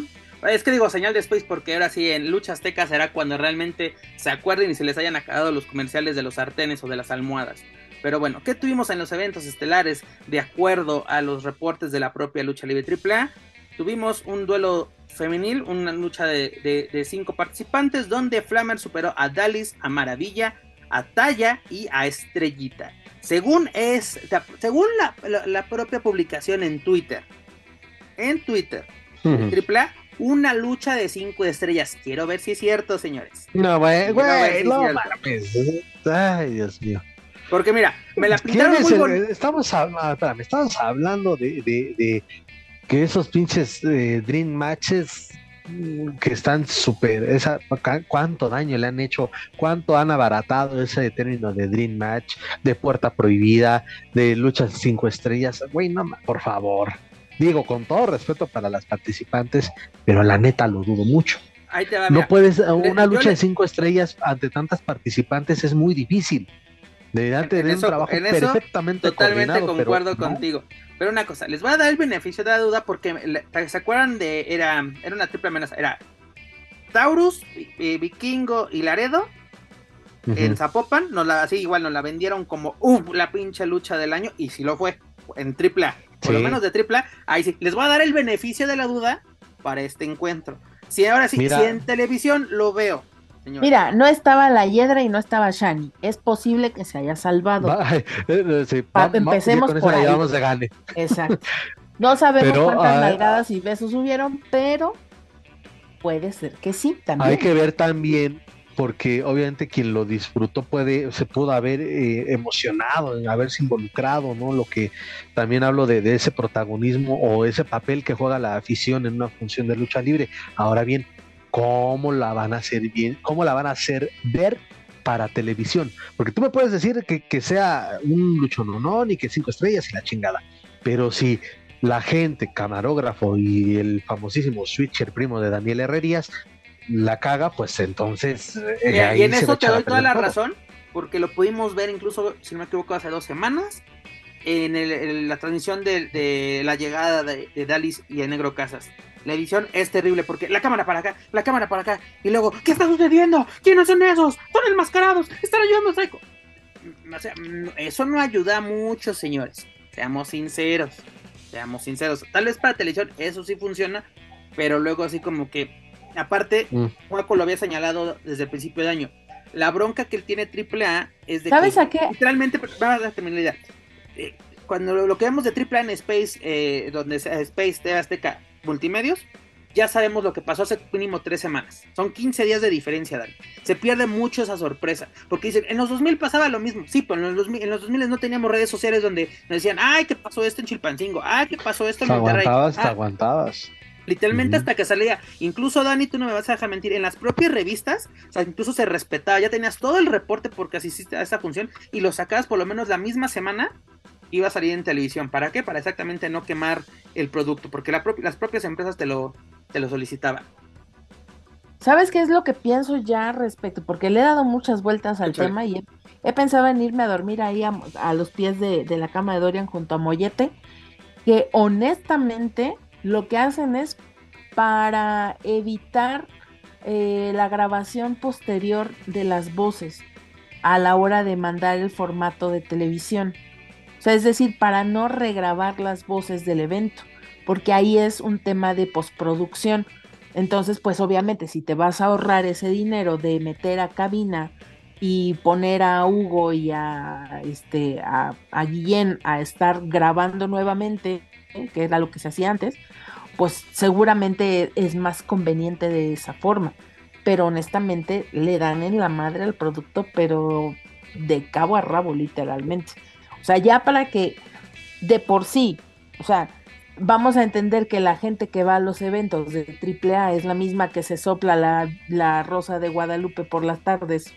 Es que digo señal de Space porque ahora sí en Lucha Azteca será cuando realmente se acuerden y se les hayan acabado los comerciales de los sartenes o de las almohadas. Pero bueno, ¿qué tuvimos en los eventos estelares de acuerdo a los reportes de la propia Lucha Libre AAA? Tuvimos un duelo femenil, una lucha de, de- de cinco participantes donde Flammer superó a Dalis, a Maravilla, a Taya y a Estrellita. Según es, según la, la- la propia publicación en Twitter, en Twitter. Triple A, una lucha de cinco estrellas. Quiero ver si es cierto, señores. No, güey, güey, si no. Ay, Dios mío. Porque mira, me la ¿Quién pintaron muy el- bonita. Estamos, ah, espérame, estamos hablando de, de, de que esos pinches eh, Dream Matches que están súper, esa, cuánto daño le han hecho, cuánto han abaratado ese término de Dream Match, de Puerta Prohibida, de luchas cinco estrellas, güey, no, por favor. Digo, con todo respeto para las participantes, pero la neta lo dudo mucho. no puedes, una lucha de cinco estrellas ante tantas participantes es muy difícil. Deberían tener un trabajo perfectamente Totalmente concuerdo contigo. Pero una cosa, les voy a dar el beneficio de la duda porque se acuerdan de era era una triple amenaza, era Taurus, Vikingo y Laredo en Zapopan, nos la así igual nos la vendieron como la pinche lucha del año y si lo fue en triple A, por lo menos de triple A, ahí sí, les voy a dar el beneficio de la duda para este encuentro. Si ahora sí, si en televisión lo veo Mira, no estaba la Hiedra y no estaba Shani. Es posible que se haya salvado. empecemos por ahí. gane. Exacto. No sabemos cuántas nalgadas y besos hubieron, pero puede ser que sí también. Hay que ver también porque obviamente quien lo disfrutó puede se pudo haber eh, emocionado en haberse involucrado no lo que también hablo de, de, ese protagonismo o ese papel que juega la afición en una función de lucha libre ahora bien cómo la van a hacer bien, cómo la van a hacer ver para televisión. Porque tú me puedes decir que, que sea un luchononón y que cinco estrellas y la chingada. Pero si la gente, camarógrafo y el famosísimo switcher primo de Daniel Herrerías la caga, pues entonces. Eh, y en eso te doy toda la razón, porque lo pudimos ver incluso, si no me equivoco, hace dos semanas, en, la transmisión de, la llegada de, de Dalis y el Negro Casas la edición es terrible porque la cámara para acá, la cámara para acá, y luego, ¿qué está sucediendo? ¿Quiénes son esos? Son enmascarados, están ayudando a Psycho. O sea, eso no ayuda mucho, señores. Seamos sinceros. Seamos sinceros. Tal vez para televisión eso sí funciona, pero luego así como que, aparte, mm. lo había señalado desde el principio de año. La bronca que él tiene AAA es de ¿Sabes a qué? Literalmente, va a terminar la idea. Eh, cuando lo, que vemos de AAA en Space, eh, donde Space de Azteca multimedios, ya sabemos lo que pasó hace mínimo tres semanas. Son 15 días de diferencia, Dani. Se pierde mucho esa sorpresa. Porque dicen, en los 2000 pasaba lo mismo. Sí, pero en los 2000, en los 2000 no teníamos redes sociales donde nos decían, ay, ¿qué pasó esto en Chilpancingo? Ay, ¿qué pasó esto en Monterrey? Aguantabas, te ah, aguantabas. Literalmente hasta que salía. Incluso, Dani, tú no me vas a dejar mentir. En las propias revistas, o sea, incluso se respetaba. Ya tenías todo el reporte porque asististe a esa función y lo sacabas por lo menos la misma semana iba a salir en televisión. ¿Para qué? Para exactamente no quemar el producto, porque las propias empresas te lo, te lo solicitaban. ¿Sabes qué es lo que pienso ya respecto? Porque le he dado muchas vueltas al tema y he, pensado en irme a dormir ahí a, los pies de, la cama de Dorian junto a Mollete, que honestamente lo que hacen es para evitar eh, la grabación posterior de las voces a la hora de mandar el formato de televisión es decir, para no regrabar las voces del evento, porque ahí es un tema de postproducción. Entonces, pues obviamente si te vas a ahorrar ese dinero de meter a cabina y poner a Hugo y a este a, Guillén a estar grabando nuevamente, que era lo que se hacía antes, pues seguramente es más conveniente de esa forma. Pero honestamente le dan en la madre al producto, pero de cabo a rabo, literalmente. O sea, ya para que de por sí, o sea, vamos a entender que la gente que va a los eventos de AAA es la misma que se sopla la, rosa de Guadalupe por las tardes,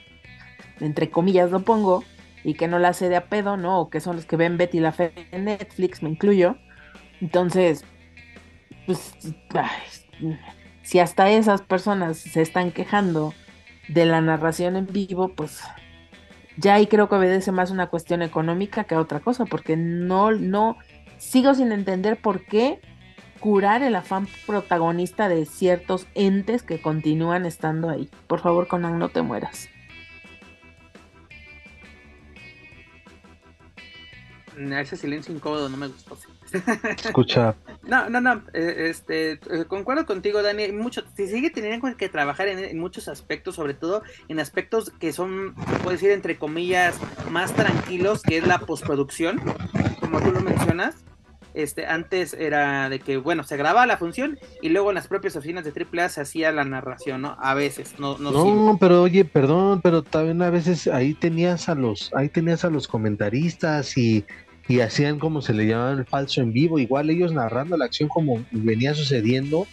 entre comillas lo pongo, y que no la hace de a pedo, ¿no? O que son los que ven Betty la Fe en Netflix, me incluyo. Entonces, pues, si hasta esas personas se están quejando de la narración en vivo, pues ya ahí creo que obedece más una cuestión económica que a otra cosa, porque no, no, sigo sin entender por qué curar el afán protagonista de ciertos entes que continúan estando ahí. Por favor, Conan, no te mueras. Ese silencio incómodo no me gustó. Escucha. No, no, no. Eh, este, eh, concuerdo contigo, Dani. Mucho, se sigue teniendo que trabajar en, muchos aspectos, sobre todo en aspectos que son, puedo decir, entre comillas, más tranquilos, que es la postproducción, como tú lo mencionas. Este, antes era de que, bueno, se grababa la función y luego en las propias oficinas de AAA se hacía la narración, ¿no? A veces, no, no. No, pero oye, perdón, pero también a veces ahí tenías a los, ahí tenías a los comentaristas y y hacían como se le llamaba el falso en vivo, igual ellos narrando la acción como venía sucediendo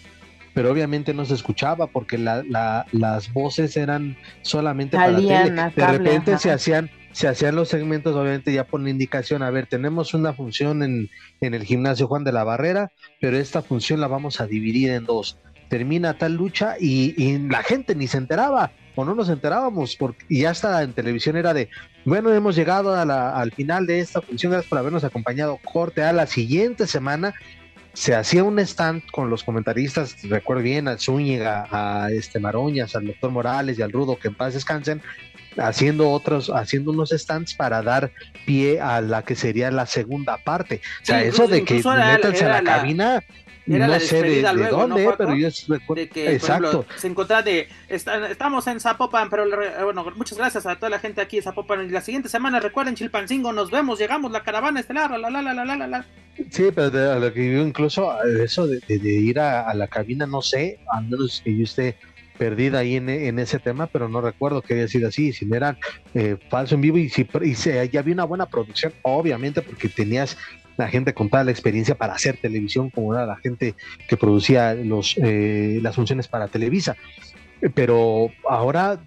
pero obviamente no se escuchaba porque las voces eran solamente para tele. De repente se hacían se hacían los segmentos, obviamente ya por la indicación, a ver, tenemos una función en, en el gimnasio Juan de la Barrera, pero esta función la vamos a dividir en dos. Termina tal lucha y, la gente ni se enteraba, o no nos enterábamos, porque, y hasta en televisión era de, bueno, hemos llegado al final de esta función, gracias por habernos acompañado, corte a la siguiente semana, se hacía un stand con los comentaristas, recuerdo bien, a Zúñiga, a este Maroñas, al doctor Morales y al Rudo, que en paz descansen, haciendo otros, haciendo unos stands para dar pie a la que sería la segunda parte. O sea, eso de que métanse a la, cabina, no sé de, dónde, pero yo recuerdo. Exacto. se encontraba de. estamos en Zapopan, pero bueno, muchas gracias a toda la gente aquí en Zapopan. Y la siguiente semana, recuerden, Chilpancingo, nos vemos, llegamos, la caravana estelar, la la la la la la. Sí, pero de, lo que yo incluso, eso de, ir a, a, la cabina, no sé, a menos que yo esté perdida ahí en, ese tema, pero no recuerdo que haya sido así, si no eran eh, falso en vivo y si y se, ya había una buena producción, obviamente porque tenías la gente con toda la experiencia para hacer televisión, como era la gente que producía los, eh, las funciones para Televisa. Pero ahora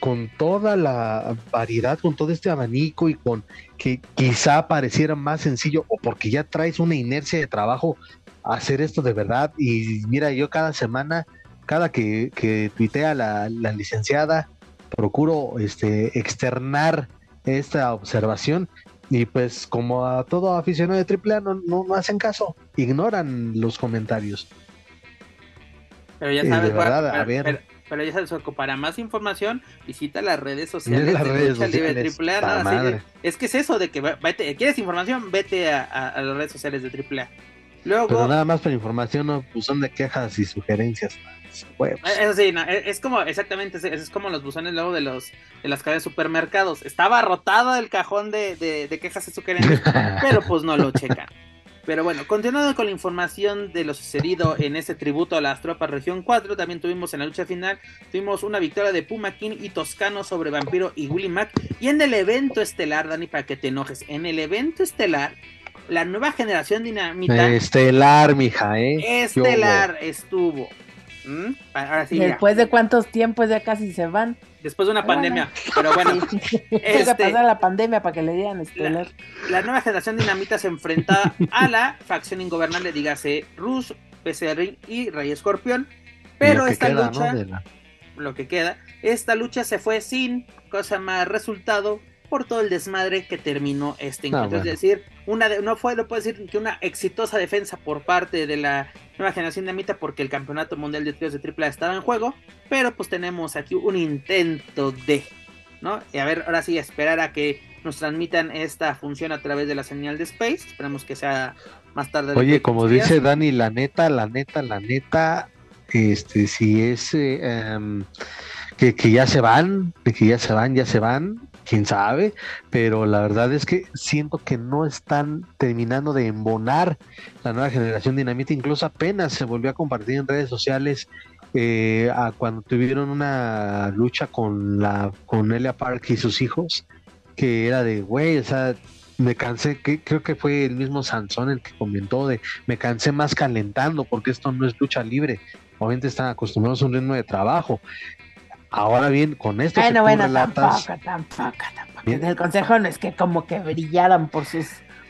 con toda la variedad, con todo este abanico y con que quizá pareciera más sencillo o porque ya traes una inercia de trabajo hacer esto de verdad y mira, yo cada semana cada que, que tuitea la, licenciada, procuro este, externar esta observación y pues como a todo aficionado de AAA no, no, hacen caso, ignoran los comentarios. Pero ya sabes, pero, ya sabes, para más información visita las redes sociales las redes sociales, AAA. es que es eso de que quieres información, vete a, las redes sociales de AAA. Luego, pero nada más para información, no, buzón de quejas y sugerencias. Eh, eso sí, eh, es como exactamente, es, como los buzones luego de los de las cadenas de supermercados. Estaba rotado el cajón de, de, quejas y sugerencias, pero pues no lo checan. Pero bueno, continuando con la información de lo sucedido en ese tributo a las tropas Región 4, también tuvimos en la lucha final, tuvimos una victoria de Puma King y Toscano sobre Vampiro y Willy Mac. Y en el evento estelar, Dani, para que te enojes, en el evento estelar la nueva generación dinamita. Estelar, mija, ¿eh? Estelar estuvo. ¿Mm? Después de cuántos tiempos ya casi se van. Después de una pandemia. Pero bueno. este, pasar la pandemia para que le dieran estelar. La, nueva generación dinamita se enfrenta a la facción ingobernable, dígase Rus, PCR y Rey Escorpión. Pero esta lucha, lo que queda, esta lucha se fue sin cosa más resultado por todo el desmadre que terminó este encuentro. Es decir, una no fue, lo puedo decir, que una exitosa defensa por parte de la nueva generación de Amita porque el campeonato mundial de tríos de AAA estaba en juego, pero pues tenemos aquí un intento de, ¿no? Y a ver, ahora sí, esperar a que nos transmitan esta función a través de la señal de Space, esperemos que sea más tarde. Oye, como dice Dani, la neta, la neta, la neta, este, si es... Eh, em, que, que, ya se van, que ya se van, ya se van, quién sabe, pero la verdad es que siento que no están terminando de embonar la nueva generación Dinamita, incluso apenas se volvió a compartir en redes sociales eh, a cuando tuvieron una lucha con la con Elia Park y sus hijos, que era de, güey, o sea, me cansé, que creo que fue el mismo Sansón el que comentó de, me cansé más calentando porque esto no es lucha libre, obviamente están acostumbrados a un ritmo de trabajo. Ahora bien, con esto bueno, bueno, tampoco, tampoco, tampoco. El consejo no es que como que brillaran por sus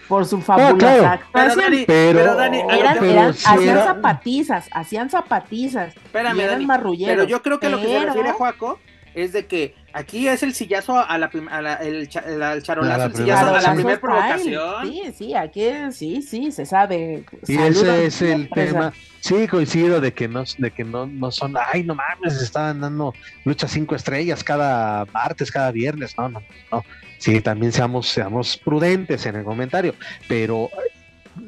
por su fabulosa actuación. Pero, Dani, eran, eran, hacían zapatizas, hacían zapatizas. Espérame, Dani, pero yo creo que lo que se refiere Juaco es de que aquí es el sillazo a la, a la el, charolazo, el sillazo a la primera provocación. Sí, sí, aquí sí, sí, se sabe. Y ese es el tema. Sí, coincido de que no, de que no, no son, ay, no mames, estaban dando lucha cinco estrellas cada martes, cada viernes. No, no, no. Sí, también seamos, seamos prudentes en el comentario, pero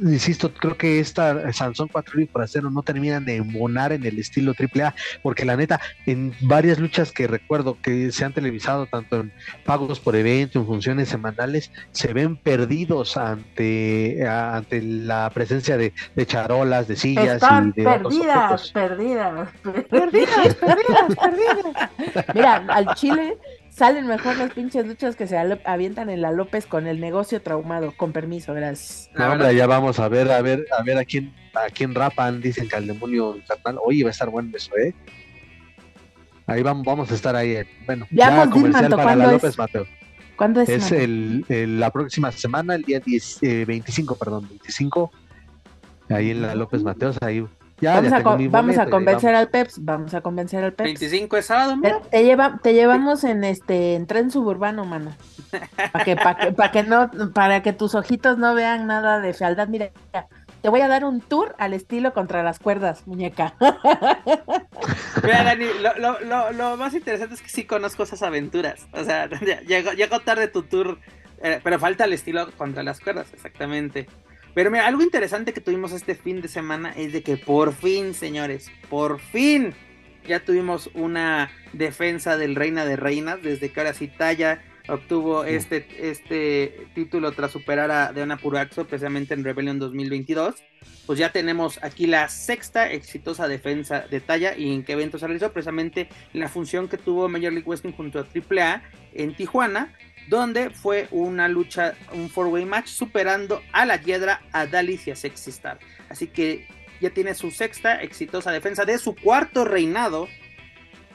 insisto, creo que esta Sansón 4 y por acero no terminan de embonar en el estilo AAA, porque la neta, en varias luchas que recuerdo que se han televisado, tanto en pagos por evento, en funciones semanales, se ven perdidos ante, ante la presencia de, charolas, de sillas y de perdidas, perdidas, perdidas, perdidas, perdidas. Mira, al Chile Salen mejor las pinches luchas que se avientan en la López con el negocio traumado. Con permiso, gracias. Ahora ya vamos a ver, a ver, a ver a quién, a quién rapan, dicen que al demonio infernal. Oye, va a estar bueno eso, ¿eh? Ahí vamos, vamos a estar ahí. Eh. Bueno, ya, comercial para la López Mateo. ¿Cuándo es? Es el, la próxima semana, el día 10, 25, eh, perdón, 25. Ahí en la López Mateos, ahí vamos, a, vamos a convencer al Peps, vamos a convencer al Peps. 25 es sábado, Te, lleva, te llevamos en este en tren suburbano, mano. Para que, para que, no, para que tus ojitos no vean nada de fealdad. Mira, te voy a dar un tour al estilo contra las cuerdas, muñeca. Mira, Dani, lo, lo, lo, más interesante es que sí conozco esas aventuras. O sea, llegó, tarde tu tour, eh, pero falta el estilo contra las cuerdas, exactamente. Pero mira, algo interesante que tuvimos este fin de semana es de que por fin, señores, por fin ya tuvimos una defensa del Reina de Reinas, desde que ahora sí Talla obtuvo este, este título tras superar a Deona Puraxo, precisamente en Rebellion 2022. Pues ya tenemos aquí la sexta exitosa defensa de Talla y en qué evento se realizó, precisamente la función que tuvo Major League Wrestling junto a AAA en Tijuana, donde fue una lucha, un four-way match, superando a la Hiedra, a Dalis y a Sexy Star. Así que ya tiene su sexta exitosa defensa de su cuarto reinado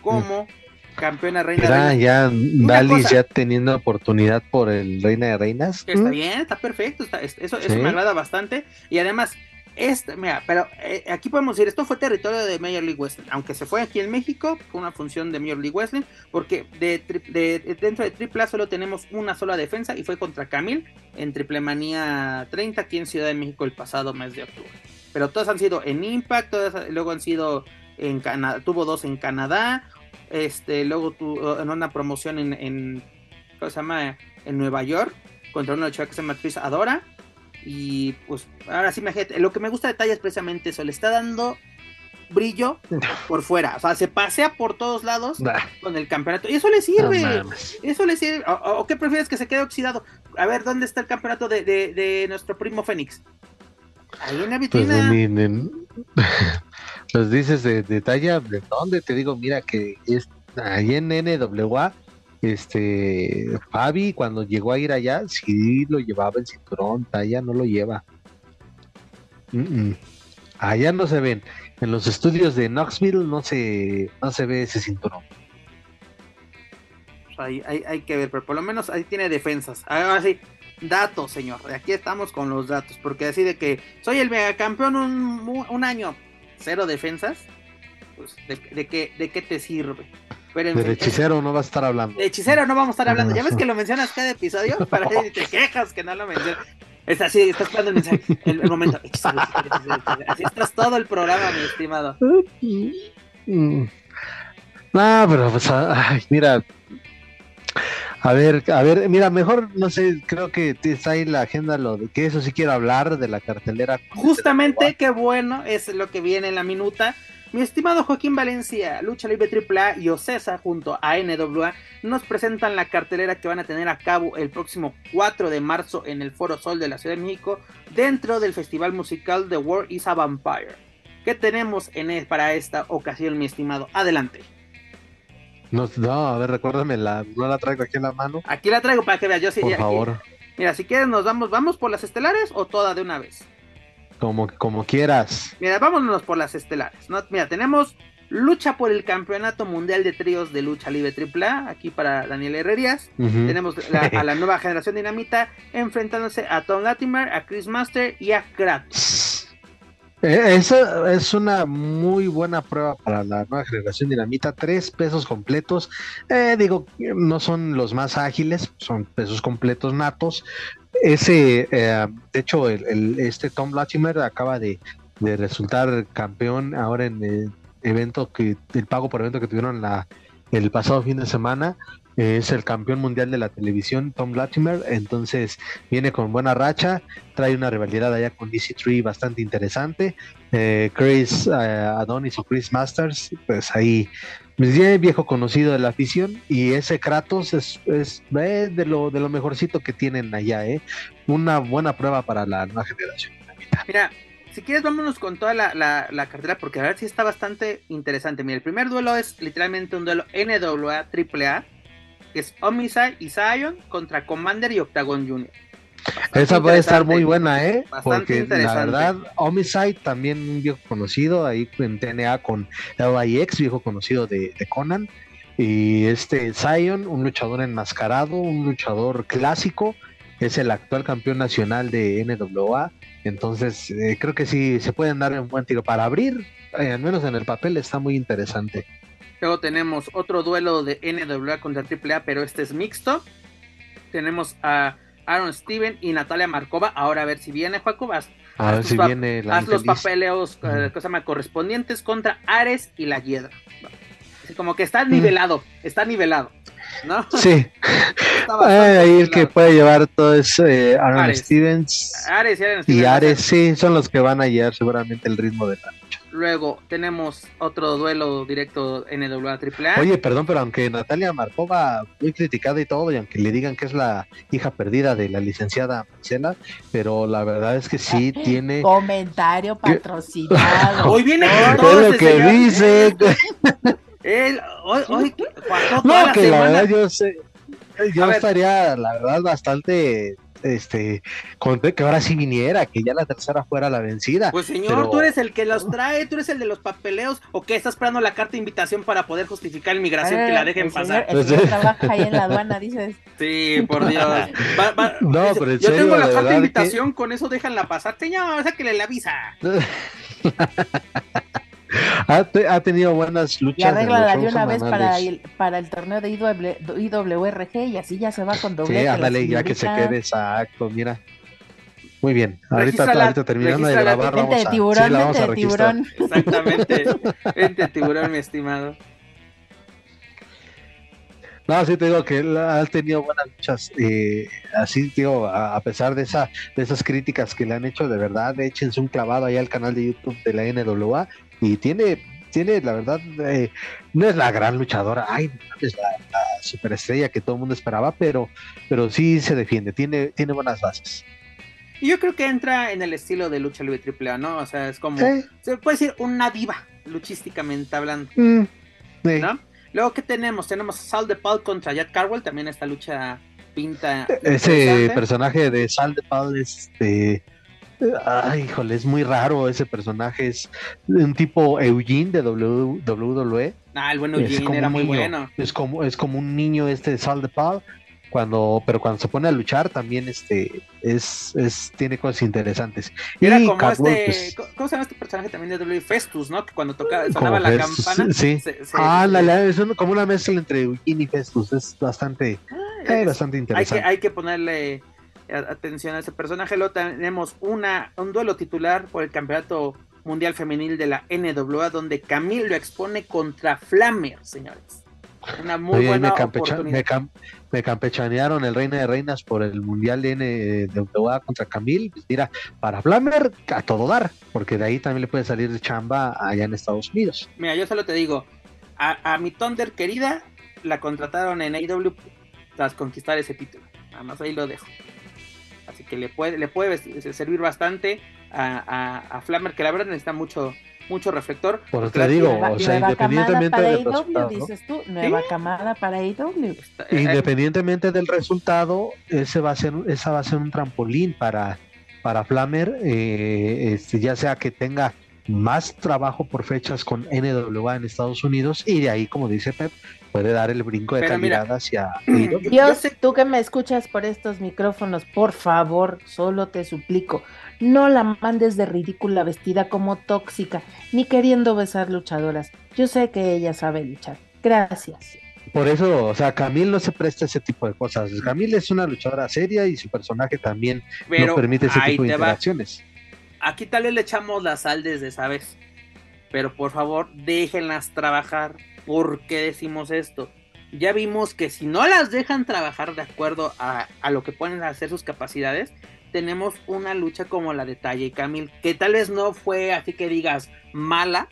como campeona reina de ya Dalis ya teniendo oportunidad por el Reina de Reinas. Está bien, está perfecto, eso, eso me agrada bastante. Y además, este, mira, pero eh, aquí podemos decir, esto fue territorio de Major League Wrestling, aunque se fue aquí en México, fue una función de Major League Wrestling, porque de, dentro de Triple A solo tenemos una sola defensa y fue contra Camil en Triple Manía 30 aquí en Ciudad de México el pasado mes de octubre. Pero todas han sido en Impact, luego han sido en Canadá, tuvo dos en Canadá, este, luego tuvo en una promoción en, en ¿cómo se llama? En Nueva York, contra una chica que se llama Tris Adora y pues ahora sí, imagínate, lo que me gusta de Talla es precisamente eso, le está dando brillo por fuera, o sea, se pasea por todos lados con el campeonato y eso le sirve, eso le sirve, o, qué prefieres que se quede oxidado, a ver, ¿dónde está el campeonato de, nuestro primo Fénix? Ahí en la pues, vitrina. Pues, dices de, de, talla, ¿de dónde? Te digo, mira que es ahí en NWA este Fabi cuando llegó a ir allá sí lo llevaba el cinturón, allá no lo lleva. Allá no se ven. En los estudios de Knoxville no se no se ve ese cinturón. Pues ahí, hay, que ver, pero por lo menos ahí tiene defensas. Ahora sí, datos, señor. Aquí estamos con los datos, porque así de que soy el megacampeón un, un año, cero defensas, pues de, de, qué, de qué te sirve. De hechicero no vas a estar hablando. De hechicero no vamos a estar hablando. Ya ves que lo mencionas cada episodio para que te quejas que no lo mencionas. Es así, estás esperando el mensaje. El, momento. Así estás todo el programa, mi estimado. No, pero pues, ay, mira. A ver, a ver, mira, mejor, no sé, creo que está ahí la agenda, lo de que eso sí quiero hablar de la cartelera. Justamente, qué bueno, es lo que viene en la minuta. Mi estimado Joaquín Valencia, Lucha Libre AAA y Ocesa junto a NWA nos presentan la cartelera que van a tener a cabo el próximo 4 de marzo en el Foro Sol de la Ciudad de México dentro del festival musical The War is a Vampire. ¿Qué tenemos en e, para esta ocasión, mi estimado? Adelante. No, a ver, recuérdame, la, no la traigo aquí en la mano. Aquí la traigo para que veas, yo sí. Por favor. mira, si quieres nos vamos, vamos por las estelares o toda de una vez. Como, como quieras. Mira, vámonos por las estelares. ¿no? Mira, tenemos lucha por el campeonato mundial de tríos de lucha libre AAA, aquí para Daniel Herrerías. Tenemos a la nueva generación dinamita enfrentándose a Tom Latimer, a Chris Master y a Kratos. Eh, Esa es una muy buena prueba para la nueva generación dinamita. Tres pesos completos. Eh, digo, no son los más ágiles, son pesos completos natos, ese, eh, de hecho, el, este Tom Latimer acaba de, resultar campeón ahora en el evento que, el pago por evento que tuvieron la, el pasado fin de semana. Es el campeón mundial de la televisión, Tom Latimer. Entonces viene con buena racha. Trae una rivalidad allá con DC3 bastante interesante. Eh, Chris eh, Adonis o Chris Masters, pues ahí es viejo conocido de la afición y ese Kratos es, es de, lo, de lo mejorcito que tienen allá, ¿eh? Una buena prueba para la nueva generación. Mira, si quieres vámonos con toda la, la, cartera porque a ver si está bastante interesante. Mira, el primer duelo es literalmente un duelo NWA AAA que es Homicide y Zion contra Commander y Octagon Jr. Esa puede estar muy buena, ¿eh? Porque la verdad, Homicide, también un viejo conocido, ahí en TNA con LIX, viejo conocido de, de Conan. Y este Zion, un luchador enmascarado, un luchador clásico, es el actual campeón nacional de NWA. Entonces, eh, creo que sí se pueden dar un buen tiro para abrir, eh, al menos en el papel está muy interesante. Luego tenemos otro duelo de NWA contra AAA, pero este es mixto. Tenemos a Aaron Steven y Natalia Markova. Ahora a ver si viene, Juaco. Vas, a ver si viene la Haz los papeleos eh, correspondientes contra Ares y la Hiedra. Así como que está nivelado, está nivelado. ¿no? Sí. ahí el que puede llevar todo es eh, Aaron Stevens. Ares y Aaron Stevens. Y Ares, sí, son los que van a llevar seguramente el ritmo de la. Luego tenemos otro duelo directo en el AAA. Oye, perdón, pero aunque Natalia Markova muy criticada y todo, y aunque le digan que es la hija perdida de la licenciada Marcela, pero la verdad es que sí tiene. Comentario patrocinado. Hoy viene todo lo que dice. Él, hoy, hoy, no, que la, verdad yo sé, yo estaría, la verdad, bastante este, con que ahora sí viniera, que ya la tercera fuera la vencida. Pues señor, tú eres el que los trae, tú eres el de los papeleos, o que estás esperando la carta de invitación para poder justificar inmigración que la dejen pasar. el señor trabaja ahí en la aduana, dices. Sí, por Dios. no, pero yo tengo la carta de invitación, con eso déjanla pasar. Señor, sáquele la visa. ha, tenido buenas luchas. Y arregla de una vez para el, para el torneo de IWRG y así ya se va con doble. Sí, ándale, ya que se quede exacto, mira. Muy bien, ahorita, ahorita terminando de grabar, vamos de tiburón, sí, vamos a de tiburón. Exactamente, vente tiburón, mi estimado. No, sí te digo que ha tenido buenas luchas. Eh, así, digo, a, pesar de esa, de esas críticas que le han hecho, de verdad, échense un clavado ahí al canal de YouTube de la NWA y tiene, tiene la verdad, eh, no es la gran luchadora, ay, es la, superestrella que todo el mundo esperaba, pero, pero sí se defiende, tiene, tiene buenas bases. Y yo creo que entra en el estilo de lucha libre triple A, ¿no? O sea, es como, se puede decir una diva, luchísticamente hablando. Mm, ¿No? Luego, ¿qué tenemos? Tenemos a Sal de Paul contra Jack Carwell, también esta lucha pinta. Ese personaje de Sal de Paul este, Ay, híjole, es muy raro ese personaje. Es un tipo Eugene de WWE. Ah, el bueno Eugene era muy bueno. Es como, es como un niño este de Sal de Paul. Cuando, pero cuando se pone a luchar también este es, es tiene cosas interesantes. Era como este, pues, ¿cómo se llama este personaje también de WWE? Festus, ¿no? Que cuando tocaba, sonaba la campana. Sí. ah, la, es como una mezcla entre Eugene y Festus. Es bastante, ah, eh, bastante interesante. Hay que, hay que ponerle atención a ese personaje. Luego tenemos una, un duelo titular por el campeonato mundial femenil de la NWA, donde Camille lo expone contra Flammer, señores. Una muy buena me, oportunidad. Me, campechanearon el Reina de Reinas por el Mundial de NWA contra Camille. Pues mira, para Flammer, a todo dar, porque de ahí también le puede salir de chamba allá en Estados Unidos. Mira, yo solo te digo, a, a mi Thunder querida la contrataron en AEW tras conquistar ese título. Nada más ahí lo dejo. Así que le puede, le puede servir bastante a, a, Flammer, que la verdad necesita mucho, mucho reflector. Por te digo, o sea, independientemente del resultado. Dices tú, nueva camada para AEW. Independientemente del resultado, ese va a ser, esa va a ser un trampolín para, para Flammer, eh, este, ya sea que tenga más trabajo por fechas con NWA en Estados Unidos y de ahí, como dice Pep, puede dar el brinco de calidad hacia Dios, tú que me escuchas por estos micrófonos, por favor, solo te suplico, no la mandes de ridícula vestida como tóxica, ni queriendo besar luchadoras. Yo sé que ella sabe luchar. Gracias. Por eso, o sea, Camille no se presta ese tipo de cosas. Camille es una luchadora seria y su personaje también no permite ese tipo de interacciones aquí tal vez le echamos la sal desde esa vez. Pero por favor, déjenlas trabajar. ¿Por qué decimos esto? Ya vimos que si no las dejan trabajar de acuerdo a, lo que pueden hacer sus capacidades, tenemos una lucha como la de Taya y Camil, que tal vez no fue así que digas mala,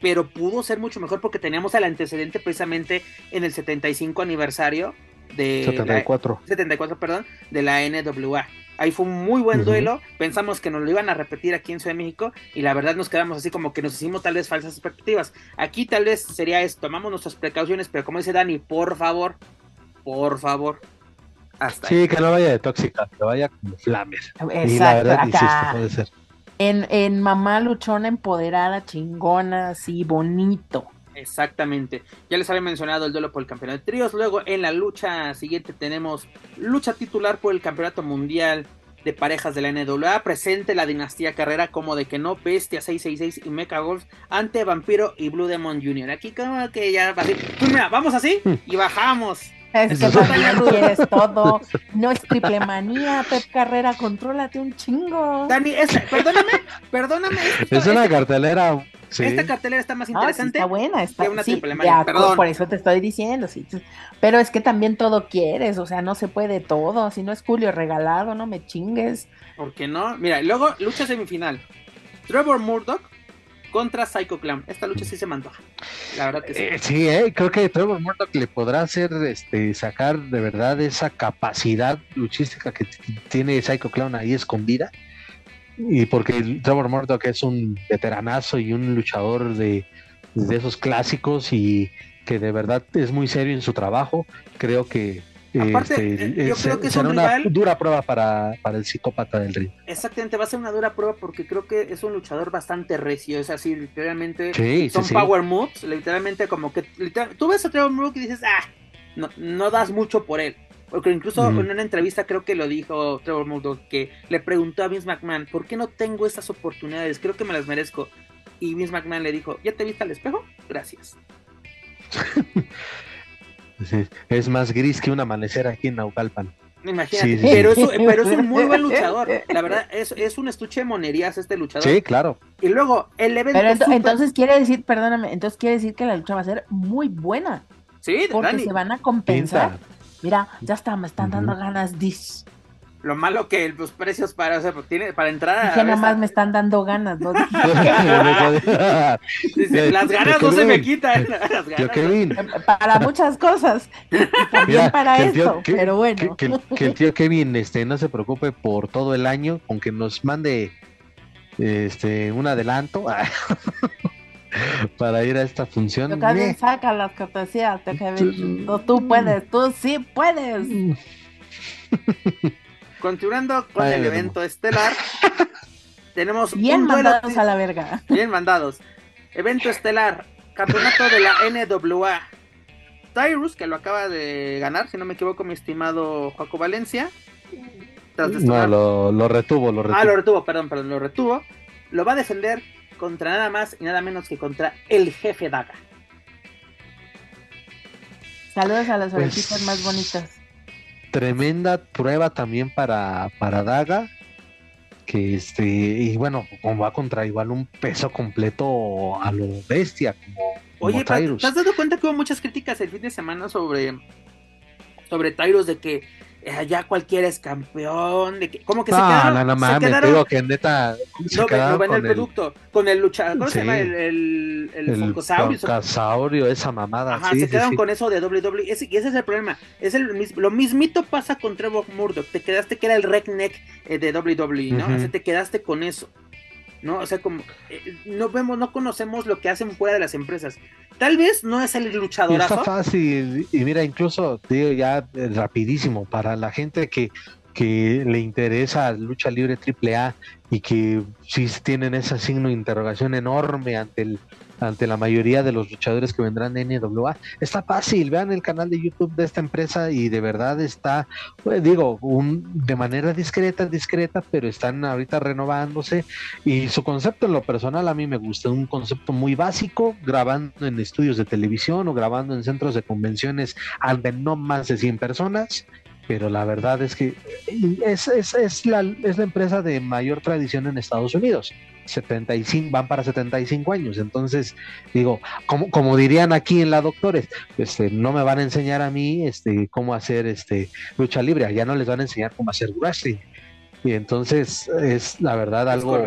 pero pudo ser mucho mejor porque teníamos el antecedente precisamente en el 75 aniversario de 74. 74, perdón, de la NWA. Ahí fue un muy buen duelo. Pensamos que nos lo iban a repetir aquí en Ciudad de México y la verdad nos quedamos así como que nos hicimos tal vez falsas expectativas. Aquí tal vez sería esto, tomamos nuestras precauciones, pero como dice Dani, por favor, por favor. Hasta sí, que no vaya de tóxica, que vaya como flames. Exacto, y la verdad, acá. insisto, puede ser. En, en mamá luchona, empoderada, chingona, así, bonito. Exactamente. Ya les había mencionado el duelo por el campeonato de tríos. Luego en la lucha siguiente tenemos lucha titular por el campeonato mundial de parejas de la NWA. Presente la dinastía Carrera como de que no, Bestia 666 y Mecha Golf ante Vampiro y Blue Demon Jr. Aquí como que ya va pues mira, vamos así y bajamos. Es que también quieres todo. No es triple manía, Pep Carrera, contrólate un chingo. Dani, perdóname, perdóname. es una cartelera esta cartelera está más interesante. está buena, está que una Perdón. Por eso te estoy diciendo, sí. Pero es que también todo quieres, o sea, no se puede todo. Si no es Julio regalado, no me chingues. ¿Por qué no? Mira, luego lucha semifinal. Trevor Murdoch contra Psycho Clown. Esta lucha sí se me. La verdad que sí. Eh, sí, eh, creo que Trevor Murdoch le podrá hacer este sacar de verdad esa capacidad luchística que tiene Psycho Clown ahí escondida y porque Trevor Murdoch es un veteranazo y un luchador de, esos clásicos y que de verdad es muy serio en su trabajo, creo que Aparte, este, eh, yo creo que será una dura prueba para, el psicópata del ring. Exactamente, va a ser una dura prueba porque creo que es un luchador bastante recio, es así, literalmente son power moves, literalmente como que tú ves a Trevor Murdoch y dices, ah, no, no das mucho por él. Porque incluso en una entrevista creo que lo dijo Trevor Murdoch, que le preguntó a Vince McMahon, ¿por qué no tengo estas oportunidades? Creo que me las merezco. Y Vince McMahon le dijo, ¿ya te viste al espejo? Gracias. es más gris que un amanecer aquí en Naucalpan. Imagínate, Pero, es, pero, es, un muy buen luchador. La verdad, es, es un estuche de monerías este luchador. Sí, claro. Y luego, el evento. Pero entonces quiere decir, perdóname, entonces quiere decir que la lucha va a ser muy buena. Sí, porque se van a compensar. Mira, ya está, me están dando ganas dis. Lo malo que los precios para, o sea, pues, tiene, para entrar a. nomás me están dando ganas, ¿no? las ganas no se me quitan. Kevin. Para muchas cosas. también para eso, pero bueno. Que, el tío Kevin este, no se preocupe por todo el año, aunque nos mande este un adelanto. para ir a esta función. Yo saca las cortesías, tú, puedes, tú sí puedes. Continuando con el evento estelar, tenemos bien mandados a la verga. Bien mandados. Evento estelar, campeonato de la NWA. Tyrus, que lo acaba de ganar, si no me equivoco, mi estimado Joaco Valencia. no, lo, lo, retuvo, lo retuvo. Ah, lo retuvo, perdón, perdón, lo retuvo. Lo va a defender contra nada más y nada menos que contra el jefe Daga. Saludos a las pues, más bonitas. Tremenda prueba también para, para Daga. Que este, y bueno, como va contra igual un peso completo a lo bestia, como, Oye, ¿te has dado cuenta que hubo muchas críticas el fin de semana sobre, sobre Tyrus de que eh, ya cualquiera es campeón, de que, como que se quedaron, no, no mames, digo que neta no, no ven el producto, con el luchador, ¿cómo se llama? El, el, el, el esa mamada. Ajá, se quedaron con eso de WWE, y ese es el problema, es el lo mismito pasa con Trevor Murdoch, te quedaste que era el redneck eh, de WWE, ¿no? o sea, te quedaste con eso. ¿No? O sea, como eh, no vemos, no conocemos lo que hacen fuera de las empresas. Tal vez no es el luchador. Está fácil, y mira, incluso, digo ya eh, rapidísimo, para la gente que, que le interesa lucha libre AAA y que sí tienen ese signo de interrogación enorme ante el ante la mayoría de los luchadores que vendrán de NWA. Está fácil, vean el canal de YouTube de esta empresa y de verdad está, pues, digo, un, de manera discreta, discreta, pero están ahorita renovándose y su concepto en lo personal a mí me gusta, un concepto muy básico, grabando en estudios de televisión o grabando en centros de convenciones de no más de 100 personas pero la verdad es que es, es, es, la, es la empresa de mayor tradición en Estados Unidos. 75, van para 75 años. Entonces, digo, como, como dirían aquí en la Doctores, este, no me van a enseñar a mí este, cómo hacer este, lucha libre, allá no les van a enseñar cómo hacer wrestling. Y entonces es la verdad algo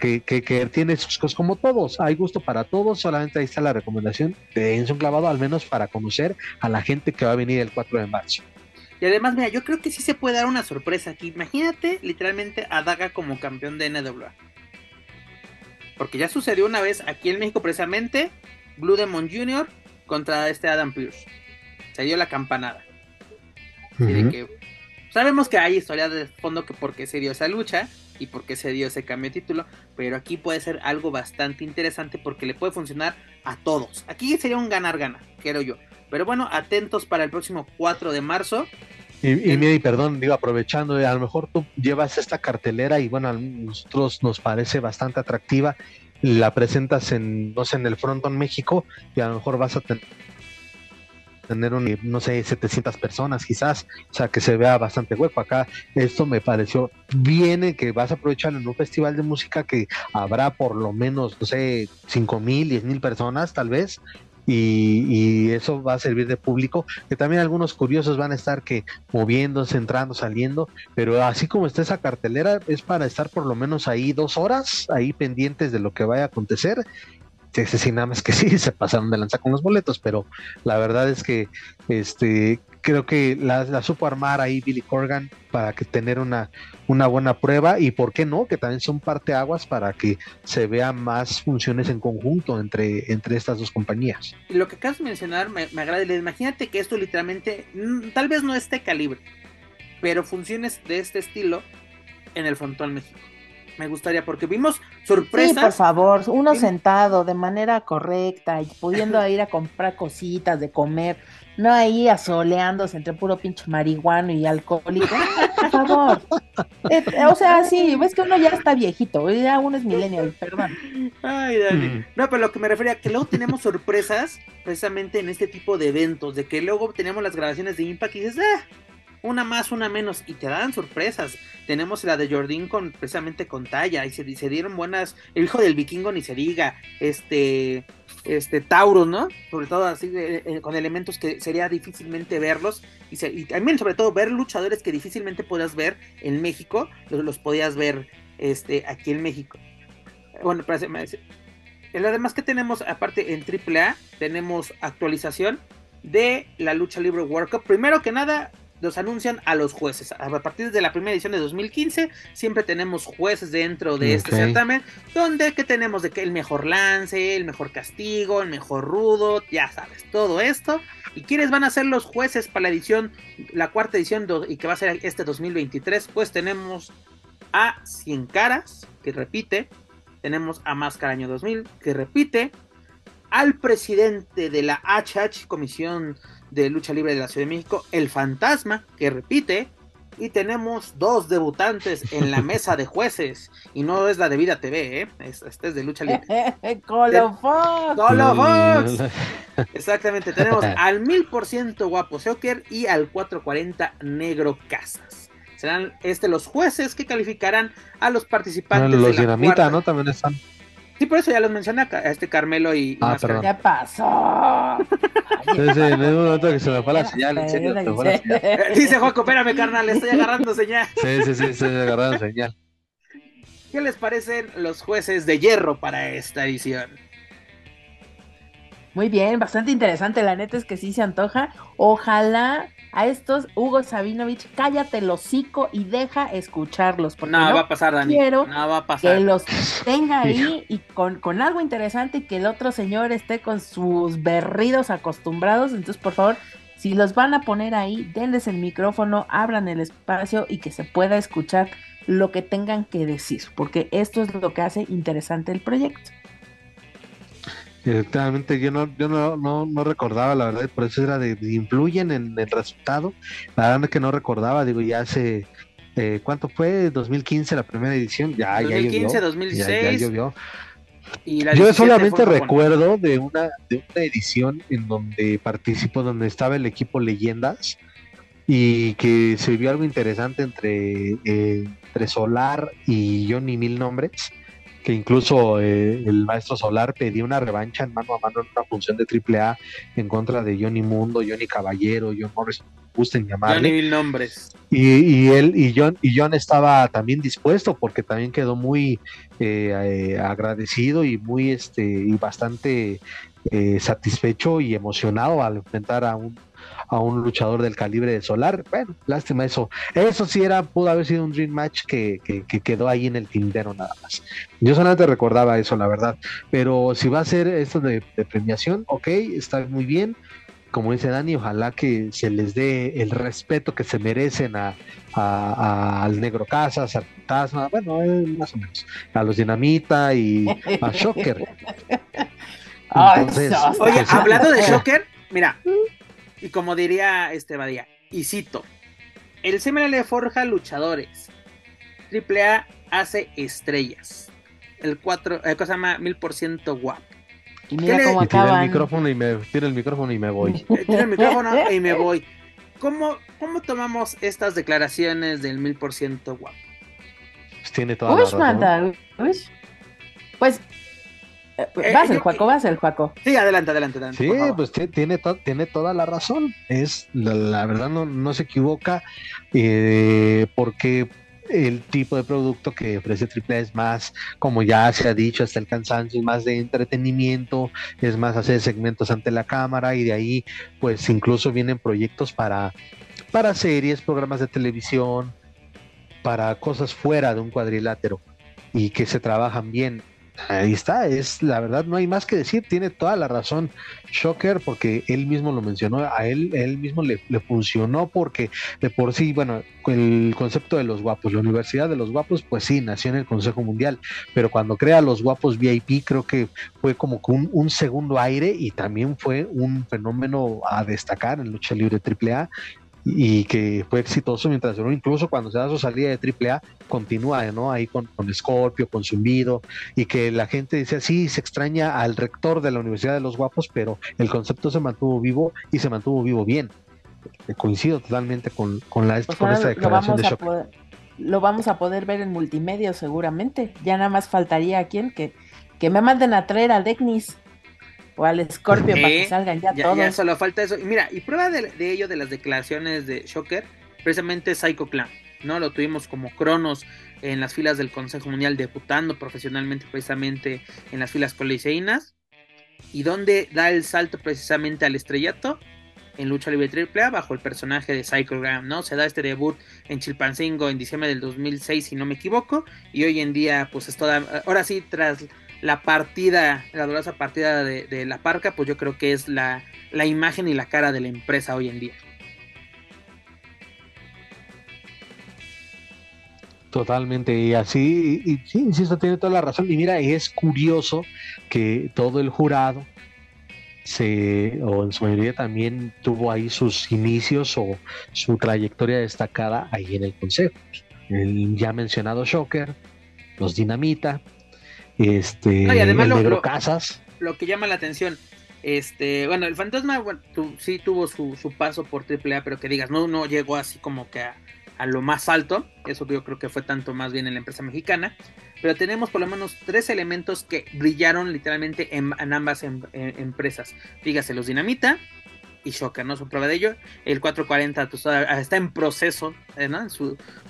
que, que, tiene sus cosas como todos. Hay gusto para todos, solamente ahí está la recomendación. de un clavado al menos para conocer a la gente que va a venir el 4 de marzo. Y además, mira, yo creo que sí se puede dar una sorpresa aquí. Imagínate literalmente a Daga como campeón de NWA. Porque ya sucedió una vez aquí en México precisamente Blue Demon Jr. contra este Adam Pierce. Se dio la campanada. que sabemos que hay historia de fondo que por qué se dio esa lucha y por qué se dio ese cambio de título, pero aquí puede ser algo bastante interesante porque le puede funcionar a todos. Aquí sería un ganar-ganar, creo yo. Pero bueno, atentos para el próximo 4 de marzo. Y, y, y perdón, digo, aprovechando, a lo mejor tú llevas esta cartelera y bueno, a nosotros nos parece bastante atractiva, la presentas en, no sé, en el Fronton México y a lo mejor vas a tener tener un, no sé, 700 personas quizás, o sea, que se vea bastante hueco. Acá esto me pareció bien, que vas a aprovechar en un festival de música que habrá por lo menos, no sé, 5 mil, 10 mil personas tal vez, y, eso va a servir de público, que también algunos curiosos van a estar que moviéndose, entrando, saliendo, pero así como está esa cartelera, es para estar por lo menos ahí dos horas, ahí pendientes de lo que vaya a acontecer. Sí, sí, nada más que sí, se pasaron de lanza con los boletos, pero la verdad es que este creo que la, la supo armar ahí Billy Corgan para que tener una, una buena prueba y por qué no, que también son parteaguas para que se vean más funciones en conjunto entre, entre estas dos compañías. Y lo que acabas de mencionar me, me agrada, imagínate que esto literalmente, mm, tal vez no esté calibre, pero funciones de este estilo en el Frontón México me gustaría, porque vimos sorpresas. Sí, por favor, uno sentado de manera correcta y pudiendo ir a comprar cositas de comer, no ahí asoleándose entre puro pinche marihuano y alcohólico. Por favor. Eh, o sea, sí, ves que uno ya está viejito, ya uno es millennial, perdón. Ay, dale. Mm. No, pero lo que me refería, que luego tenemos sorpresas precisamente en este tipo de eventos, de que luego tenemos las grabaciones de Impact y dices, ah, una más, una menos, y te dan sorpresas. Tenemos la de Jordan con precisamente con talla, y se, dieron buenas, el hijo del vikingo ni se diga, este, este Taurus, ¿no? Sobre todo así eh, con elementos que sería difícilmente verlos, y, también sobre todo ver luchadores que difícilmente podías ver en México, los, podías ver este, aquí en México. Bueno, lo demás que tenemos, aparte en AAA, tenemos actualización de la lucha libre World Cup. Primero que nada, los anuncian a los jueces. A partir de la primera edición de 2015, siempre tenemos jueces dentro de este certamen, donde que tenemos de que el mejor lance, el mejor castigo, el mejor rudo, ya sabes, todo esto. ¿Y quiénes van a ser los jueces para la edición, la cuarta edición y que va a ser este 2023? Pues tenemos a Cien Caras, que repite, tenemos a Máscara Año 2000, que repite, al presidente de la HH, Comisión de Lucha Libre de la Ciudad de México, El Fantasma, que repite, y tenemos dos debutantes en la mesa de jueces. Y no es la de Vida TV, ¿eh? Este es de lucha libre. Colofox. Colofox. Exactamente. Tenemos al mil por ciento Guapo Joker y al 440 Negro Casas. Serán este los jueces que calificarán a los participantes. los Dinamita, ¿no? También están. Sí, por eso ya los mencioné a este Carmelo y. Ah, perdón. ¿Qué pasó? Sí, sí, en un momento que se me fue la señal, en serio, se fue la señal. Dice Juaco, espérame, carnal, estoy agarrando señal. Sí, sí, sí, estoy agarrando señal. ¿Qué les parecen los jueces de hierro para esta edición? Muy bien, bastante interesante, la neta es que sí se antoja. Ojalá a estos, Hugo Sabinovich, cállate el hocico y deja escucharlos. Porque no, va a pasar, Dani. Quiero no va a pasar. que los tenga ahí y con, con algo interesante y que el otro señor esté con sus berridos acostumbrados. Entonces, por favor, si los van a poner ahí, denles el micrófono, abran el espacio y que se pueda escuchar lo que tengan que decir, porque esto es lo que hace interesante el proyecto. Directamente yo no, yo no, no, recordaba, la verdad, por eso era de, influyen en el resultado. La verdad es que no recordaba, digo, ya hace, eh, ¿cuánto fue? 2015 la primera edición, ya, 2015, ya 2016. Ya, llovió. yo solamente recuerdo de una, de una edición en donde participó, donde estaba el equipo Leyendas y que se vio algo interesante entre, eh, entre Solar y Johnny Mil Nombres que incluso eh, el maestro Solar pedía una revancha en mano a mano en una función de AAA en contra de Johnny Mundo, Johnny Caballero, John Morris, gusten llamarle. Johnny mil nombres. Y, y, él y John y John estaba también dispuesto porque también quedó muy eh, eh, agradecido y muy este y bastante satisfecho y emocionado al enfrentar a un a un luchador del calibre de Solar. Bueno, lástima eso. Eso sí era, pudo haber sido un Dream Match que, quedó ahí en el tindero nada más. Yo solamente recordaba eso, la verdad. Pero si va a ser esto de, premiación, ok, está muy bien como dice Dani, ojalá que se les dé el respeto que se merecen a, al Negro Casas, al Fantasma, bueno, eh, más o menos, a los Dinamita y a Shocker. Oye, pues, hablando de Shocker, mira, y como diría este Badía, y cito, el CML forja luchadores, AAA hace estrellas, el 4, eh, cosa se llama 1000% guapo. Y mira cómo acaban. el micrófono y me tira el micrófono y me voy. Tira el micrófono y me voy. ¿Cómo, ¿Cómo tomamos estas declaraciones del mil por ciento guapo? Pues tiene toda la razón. Pues eh, eh, vas el Juaco, vas el Juaco. Sí, adelante, adelante, adelante. Sí, pues tiene, tiene toda la razón. Es la, verdad no, no se equivoca eh, porque el tipo de producto que ofrece AAA es más, como ya se ha dicho hasta el cansancio, es más de entretenimiento, es más hacer segmentos ante la cámara y de ahí pues incluso vienen proyectos para, para series, programas de televisión, para cosas fuera de un cuadrilátero y que se trabajan bien. Ahí está, es la verdad, no hay más que decir, tiene toda la razón Shocker, porque él mismo lo mencionó, a él, él mismo le, funcionó porque de por sí, bueno, el concepto de los guapos, la Universidad de los Guapos, pues sí, nació en el Consejo Mundial, pero cuando crea los guapos VIP, creo que fue como un, un segundo aire y también fue un fenómeno a destacar en lucha libre AAA y que fue exitoso mientras duró, incluso cuando se da su salida de AAA, continúa ¿no? ahí con, con Scorpio, con Zumbido, y que la gente dice, sí, se extraña al rector de la Universidad de los Guapos, pero el concepto se mantuvo vivo y se mantuvo vivo bien. Coincido totalmente con, con, la, con esta declaración de Shock. Lo vamos a poder ver en multimedia seguramente. Ya nada más faltaría a quien que, que me manden a traer a Decnis o al Scorpio para que salgan ya, todos. Ya solo falta eso. Y mira, y prueba de, ello de las declaraciones de Shocker, precisamente Psycho Clan, ¿no? Lo tuvimos como Cronos en las filas del Consejo Mundial debutando profesionalmente precisamente en las filas coliseínas. Y donde da el salto precisamente al estrellato en lucha libre triple A bajo el personaje de Psycho Graham, ¿no? Se da este debut en Chilpancingo en diciembre del 2006, si no me equivoco, y hoy en día, pues es toda, ahora sí, tras la partida, la dolorosa partida de, la parca, pues yo creo que es la, imagen y la cara de la empresa hoy en día. Totalmente, y así, y, sí, insisto, tiene toda la razón. Y mira, es curioso que todo el jurado se, o en su mayoría también tuvo ahí sus inicios o su trayectoria destacada ahí en el consejo. El ya mencionado Shocker, los Dinamita, este, además lo, Casas. Lo que llama la atención, este, bueno, el fantasma, bueno, sí tuvo su, paso por AAA, pero que digas, no, no llegó así como que a, lo más alto. Eso yo creo que fue tanto más bien en la empresa mexicana. Pero tenemos por lo menos tres elementos que brillaron literalmente en, ambas em, empresas. Fíjase, los Dinamita y Shocker, ¿no? Su prueba de ello. El 440 pues, está en proceso, ¿eh? ¿no?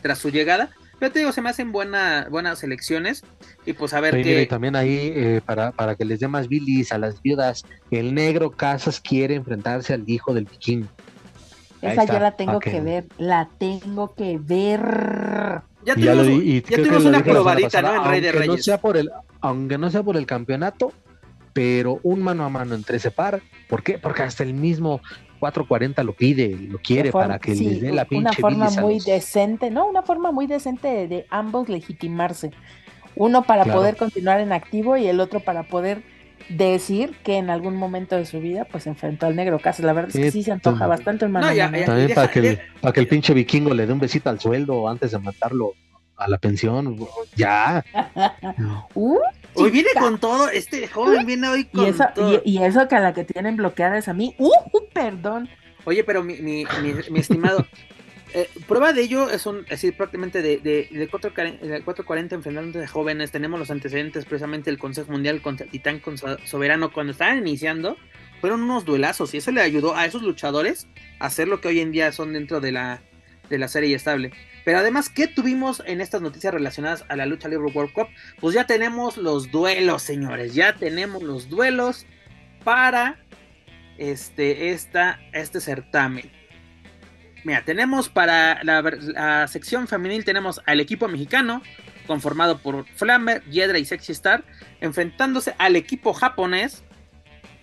tras su llegada. Pero te digo, se me hacen buena, buenas elecciones. Y pues a ver qué. Y también ahí, eh, para, para que les dé más bilis a las viudas, el negro Casas quiere enfrentarse al hijo del piquín. Esa ya la tengo que ver, la tengo que ver. Ya tuvimos, ya tuvimos una probadita, ¿no? En Rey de Reyes. No sea por el, aunque no sea por el campeonato, pero un mano a mano entre ese par. ¿Por qué? Porque hasta el mismo 440 lo pide, lo quiere para que les dé la pinche Una forma muy decente, ¿no? Una forma muy decente de, ambos legitimarse. Uno para poder continuar en activo y el otro para poder decir que en algún momento de su vida pues enfrentó al negro Casas. La verdad es que sí se antoja bastante el También para, que el, para que el pinche vikingo le dé un besito al sueldo antes de matarlo a la pensión. Ya. uh, Hoy viene con todo, este joven viene hoy con y eso, todo. Y, eso que a la que tienen bloqueada es a mí. ¡Uh! Perdón. Oye, pero mi, mi, mi, estimado, eh, prueba de ello es un, es decir, prácticamente de, de, de, 440 enfrentamientos de jóvenes, tenemos los antecedentes precisamente del Consejo Mundial contra Titán Soberano cuando estaban iniciando, fueron unos duelazos y eso le ayudó a esos luchadores a hacer lo que hoy en día son dentro de la, de la serie estable. Pero además, ¿qué tuvimos en estas noticias relacionadas a la lucha libre World Cup? Pues ya tenemos los duelos, señores. Ya tenemos los duelos para este, esta, este certamen. Mira, tenemos para la, sección femenil, tenemos al equipo mexicano, conformado por Flammer, Yedra y Sexy Star, enfrentándose al equipo japonés,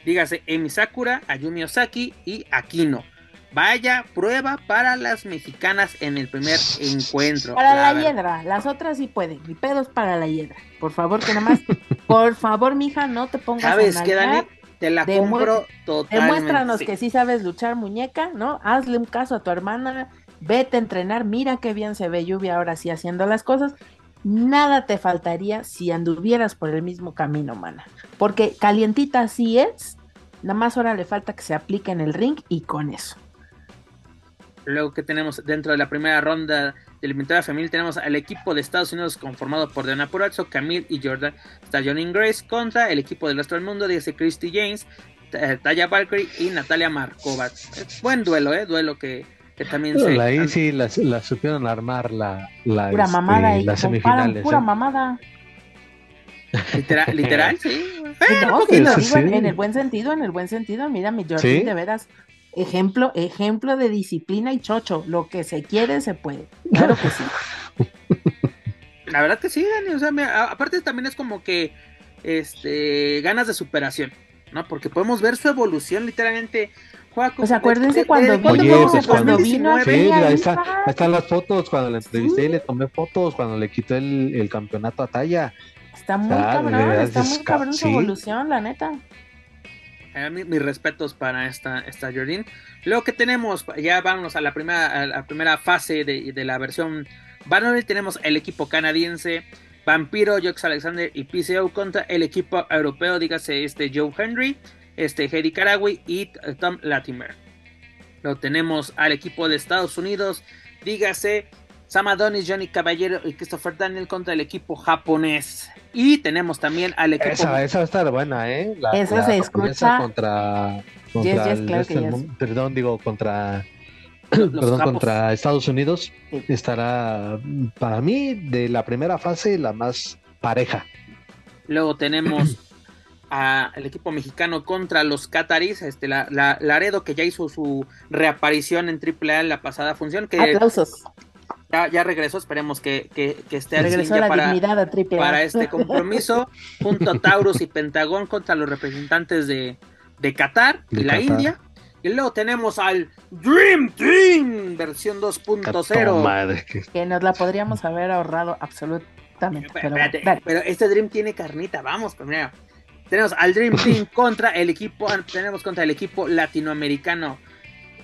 Dígase Emi Sakura, Ayumi Osaki y Aquino. Vaya prueba para las mexicanas en el primer encuentro. Para la, hiedra, las otras sí pueden. Mi pedos para la hiedra. Por favor, que nada más, por favor, mija, no te pongas ¿Sabes qué, Dani? Te la compro totalmente. Demuéstranos que sí sabes luchar, muñeca, ¿no? Hazle un caso a tu hermana, vete a entrenar, mira qué bien se ve lluvia ahora sí haciendo las cosas. Nada te faltaría si anduvieras por el mismo camino, mana. Porque calientita sí es, nada más ahora le falta que se aplique en el ring y con eso. Luego que tenemos dentro de la primera ronda de eliminatoria femenil tenemos al equipo de Estados Unidos conformado por Diana Purazo, Camille y Jordan Stallion Grace contra el equipo del resto del mundo, dice Christy James, Taya Valkyrie y Natalia Markova. Buen duelo, ¿eh? Duelo que, que también se... Ahí sí la, supieron armar la, la, pura este, mamada y las semifinales. Pura ¿eh? mamada. Literal, literal sí. en, el buen sentido, en el buen sentido. Mira, mi Jordan, de veras, Ejemplo, ejemplo de disciplina y chocho. Lo que se quiere, se puede. Claro que sí. La verdad que sí, Dani. O sea, aparte también es como que este ganas de superación, ¿no? Porque podemos ver su evolución literalmente. pues acuérdense cuando, cuando, vino sí, ahí, están las fotos, cuando le entrevisté le tomé fotos, cuando le quitó el, campeonato a talla. Está muy cabrón, está muy cabrón su evolución, la neta. Mis, respetos para esta, esta Jordan. Luego que tenemos, ya vamos a la primera, la primera fase de, la versión Banner. Tenemos el equipo canadiense Vampiro, Jox Alexander y PCO contra el equipo europeo, dígase este Joe Henry, este Heidi Karagui y Tom Latimer. Luego tenemos al equipo de Estados Unidos, dígase Sam Adonis, Johnny Caballero y Christopher Daniel contra el equipo japonés. Y tenemos también al equipo. Esa, esa va a estar buena, ¿eh? La, esa se escucha. Contra. perdón, digo, contra. perdón, contra Estados Unidos. Estará, para mí, de la primera fase, la más pareja. Luego tenemos al equipo mexicano contra los Qataris, este, la, la, Laredo que ya hizo su reaparición en AAA en la pasada función. Que, Aplausos ya, regresó, esperemos que, que, que esté regresó la para, dignidad a para este compromiso, junto a Taurus y Pentagón contra los representantes de, de Qatar y la India. Y luego tenemos al Dream Team versión 2.0. Que nos la podríamos haber ahorrado absolutamente. Pero, pero este Dream tiene carnita, vamos primero. Tenemos al Dream Team contra el equipo, tenemos contra el equipo latinoamericano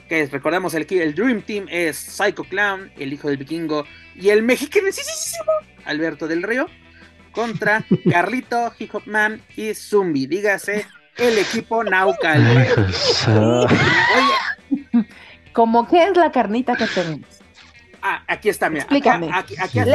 que recordemos el, el Dream Team es Psycho Clown, el hijo del vikingo, y el mexicanísimo Alberto del Río, contra Carlito, Hip Hop Man y Zumbi. Dígase el equipo Naucal. Oye. ¿Cómo qué es la carnita que tenemos? Ah, aquí está, mira. Explícame. Aquí, aquí, aquí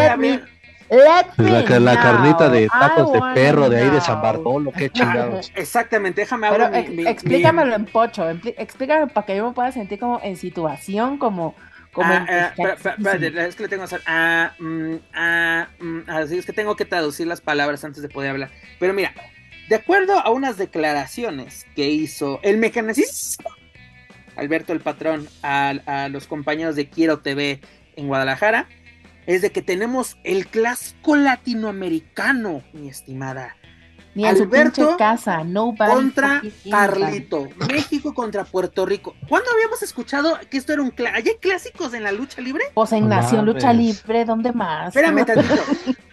la, la carnita de tacos de perro de ahí de San Bartolo, qué chingados. Exactamente, déjame hablar. explícamelo en pocho, explícame para que yo me pueda sentir como en situación, como. como ah, eh, es que le tengo que hacer. Ah, mm, ah, mm, así es que tengo que traducir las palabras antes de poder hablar. Pero mira, de acuerdo a unas declaraciones que hizo el mecanicista Alberto el Patrón a, a los compañeros de Quiero TV en Guadalajara es de que tenemos el clásico latinoamericano, mi estimada. Ni Alberto casa, no contra Carlito, México contra Puerto Rico. ¿Cuándo habíamos escuchado que esto era un clásico? ¿Hay clásicos en la lucha libre? Pues en Nación Lucha Libre, ¿dónde más? Espérame tantito.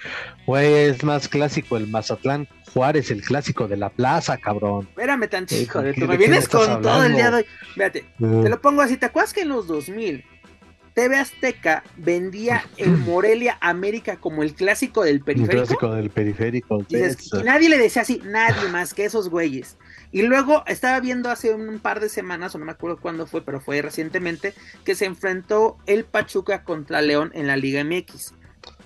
Güey, es más clásico el Mazatlán Juárez, el clásico de la plaza, cabrón. Espérame tantito, hijo de tú me vienes con todo el día de hoy. Fíjate, te lo pongo así, ¿te acuerdas que en los 2000 TV Azteca vendía el Morelia América como el clásico del periférico. El clásico del periférico. y nadie le decía así, nadie más que esos güeyes. Y luego estaba viendo hace un par de semanas, o no me acuerdo cuándo fue, pero fue recientemente, que se enfrentó el Pachuca contra León en la Liga MX.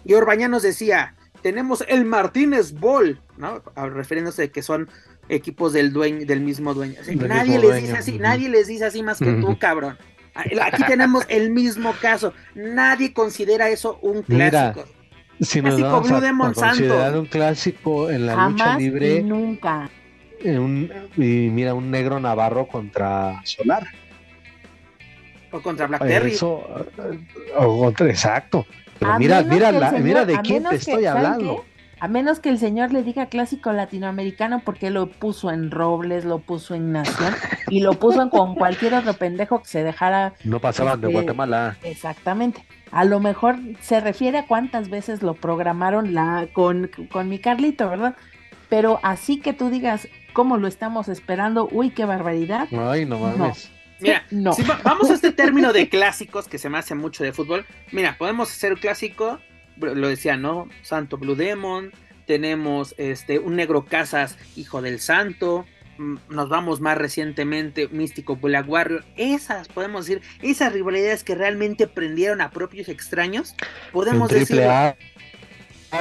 Y Orbaña nos decía, tenemos el Martínez Ball, ¿no? Refiriéndose de que son equipos del dueño, del mismo dueño. nadie les dice así, nadie les dice así más que tú, cabrón. Aquí tenemos el mismo caso. Nadie considera eso un clásico. si nos clásico vamos a, considerar un clásico en la lucha libre. Y nunca. y mira, un negro navarro contra Solar. O contra Black Terry. o contra, exacto. Pero mira, mira, la, mira de quién te estoy hablando. A menos que el señor le diga clásico latinoamericano porque lo puso en Robles, lo puso en Nación y lo puso con cualquier otro pendejo que se dejara. No pasaban de este, Guatemala. Exactamente. A lo mejor se refiere a cuántas veces lo programaron la con, con mi Carlito, ¿verdad? Pero así que tú digas cómo lo estamos esperando, uy, qué barbaridad. Ay, no mames. Mira, No. si va- vamos a este término de clásicos que se me hace mucho de fútbol. Mira, podemos hacer un clásico, lo decía, ¿no? Santo Blue Demon, tenemos este un Negro Casas, hijo del Santo. mm, Nos vamos más recientemente, Místico Black Warrior. Esas, podemos decir, esas rivalidades que realmente prendieron a propios extraños. Podemos decir. A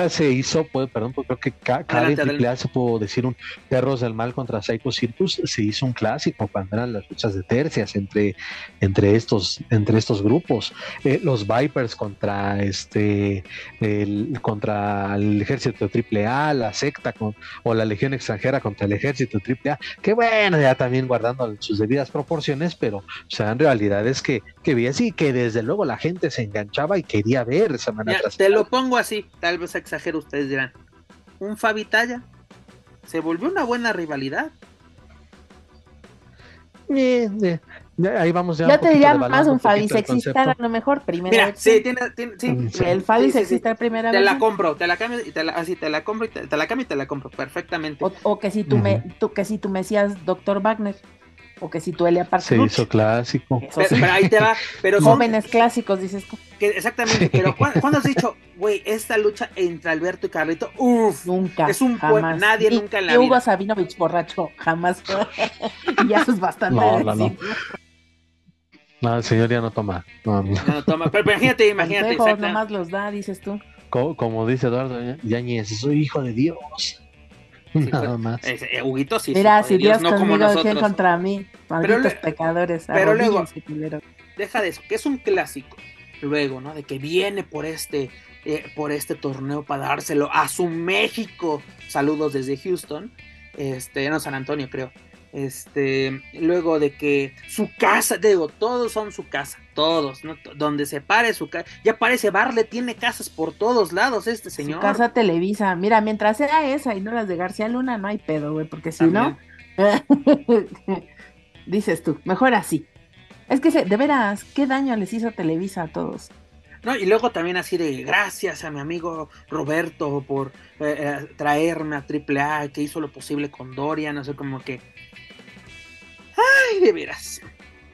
se hizo, pues, perdón, pues creo que ca- cada Adelante, en triple A se pudo decir un Perros del Mal contra Psycho Circus, se hizo un clásico cuando eran las luchas de tercias entre, entre, estos, entre estos grupos. Eh, los Vipers contra este el, contra el ejército triple A, la secta con, o la legión extranjera contra el ejército triple A, que bueno, ya también guardando sus debidas proporciones, pero o sea, en realidad es que, que vi así, que desde luego la gente se enganchaba y quería ver semana Mira, tras te lo pongo así, tal vez exagero, ustedes dirán. Un Fabi Talla se volvió una buena rivalidad. Eh, eh, ya ahí vamos ya Yo te diría más un Fabi sexista, a lo mejor, primera Mira, vez. sí, tiene, tiene- sí, Mm, sí. El Fabi Sí, sí, sí. sexista primera Te vez. la compro, te la cambio y te la, así te la compro y te, te la cambio y te la compro perfectamente. O, o que si tú me, tú, que si tú Mesías Dr. Wagner, o que si tú Elia Se hizo clásico. Eso Pero, sí. pero ahí te va, pero son Jóvenes clásicos, dices tú. que- exactamente, pero ¿cuándo, cuándo has dicho, güey, esta lucha entre Alberto y Carlito, uff, Nunca. Es un jamás. nadie nunca en la ni Hugo vida. Sabinovich borracho, jamás. y ya eso es bastante. No, no, no. el señor ya no toma. No, no. no, toma, pero, pero imagínate, imagínate, Consejos exacta- nomás los da, dices tú. Co- como dice Eduardo Ya- Yáñez, soy hijo de Dios. Nada fue- más. eh, eh, Huguito sí, Mira, si Dios, no como conmigo, ¿quién nosotros. contra mí? Malditos le- pecadores. pero luego- deja de eso, que es un clásico. Luego, ¿no? De que viene por este, eh, por este torneo para dárselo a su México. Saludos desde Houston. Este, no, San Antonio, creo. Este, luego de que su casa, digo, todos son su casa, todos, ¿no? Donde se pare su casa. Ya parece Barle, tiene casas por todos lados este Su señor. casa Televisa. Mira, mientras sea esa y no las de García Luna, no hay pedo, güey, porque si no, dices tú, mejor así. Es que de veras, qué daño les hizo Televisa a todos. No, y luego también así de gracias a mi amigo Roberto por eh, eh, traerme a AAA, que hizo lo posible con Dorian, no sé, como que... Ay, de veras.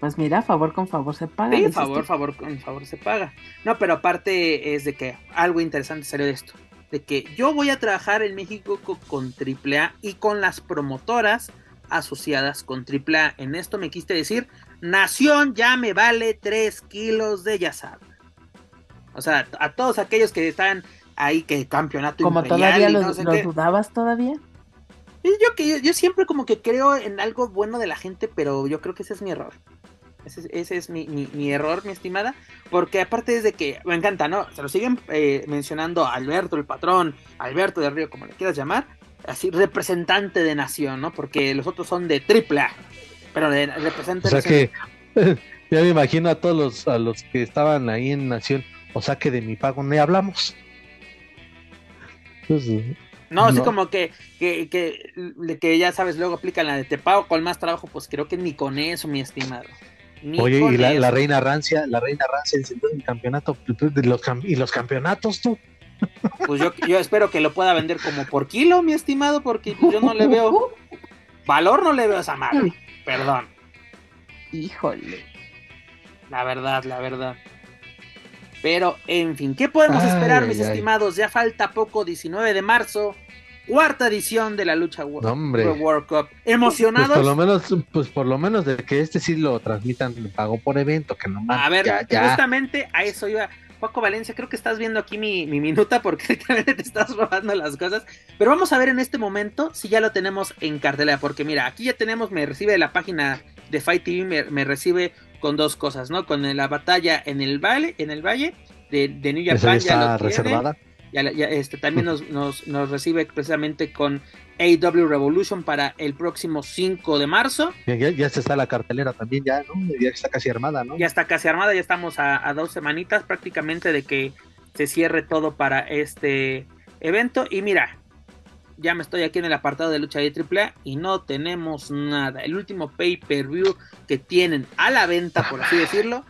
Pues mira, favor con favor se paga. Sí, favor, favor, con favor se paga. No, pero aparte es de que algo interesante salió de esto. De que yo voy a trabajar en México co- con AAA y con las promotoras asociadas con AAA. En esto me quiste decir, Nación ya me vale 3 kilos de ya. O sea, a todos aquellos que están ahí que campeonato Como imperial todavía y lo, no sé lo qué. dudabas todavía. Yo que yo, yo siempre como que creo en algo bueno de la gente, pero yo creo que ese es mi error. Ese, es- ese es mi, mi- mi error, mi estimada. Porque aparte es de que me encanta, ¿no? Se lo siguen eh, mencionando a Alberto, el patrón, Alberto de Río, como le quieras llamar. Así, representante de nación, ¿no? Porque los otros son de triple A. Pero de representante O sea de que ya me imagino a todos los, a los que estaban ahí en Nación, o sea que de mi pago ni hablamos. Pues, No, así No. como que, que, que, que ya sabes, luego aplican la de te pago con más trabajo, pues creo que ni con eso, mi estimado. Ni Oye, con y la, la reina rancia, la reina rancia encendió el campeonato, los y los campeonatos tú. Pues yo, yo espero que lo pueda vender como por kilo, mi estimado, porque yo no le veo valor, no le veo a esa madre. Perdón, Híjole. la verdad, la verdad. Pero, en fin, ¿qué podemos Ay, esperar, mis ay. estimados? Ya falta poco, 19 de marzo, cuarta edición de la lucha No. World Cup. Pues ¿Emocionados? por lo menos, pues por lo menos de que este sí lo transmitan pago por evento, que no A ver, ya, ya. justamente a eso iba. Paco Valencia, creo que estás viendo aquí mi, mi minuta porque te estás robando las cosas. Pero vamos a ver en este momento si ya lo tenemos en cartelera. Porque mira, aquí ya tenemos, me recibe la página de Fight TV, me, me recibe con dos cosas, ¿no? Con la batalla en el valle, en el valle de, de New Japan ya está lo reservada. Ya, ya, este, también nos, nos, nos recibe precisamente con AW Revolution para el próximo 5 de marzo. Ya, ya, está la cartelera también, ya, ¿no? Ya está casi armada, ¿no? ya está casi armada, ya estamos a, a dos semanitas prácticamente de que se cierre todo para este evento. Y mira, ya me estoy aquí en el apartado de lucha de AAA y no tenemos nada. El último pay-per-view que tienen a la venta, por así decirlo,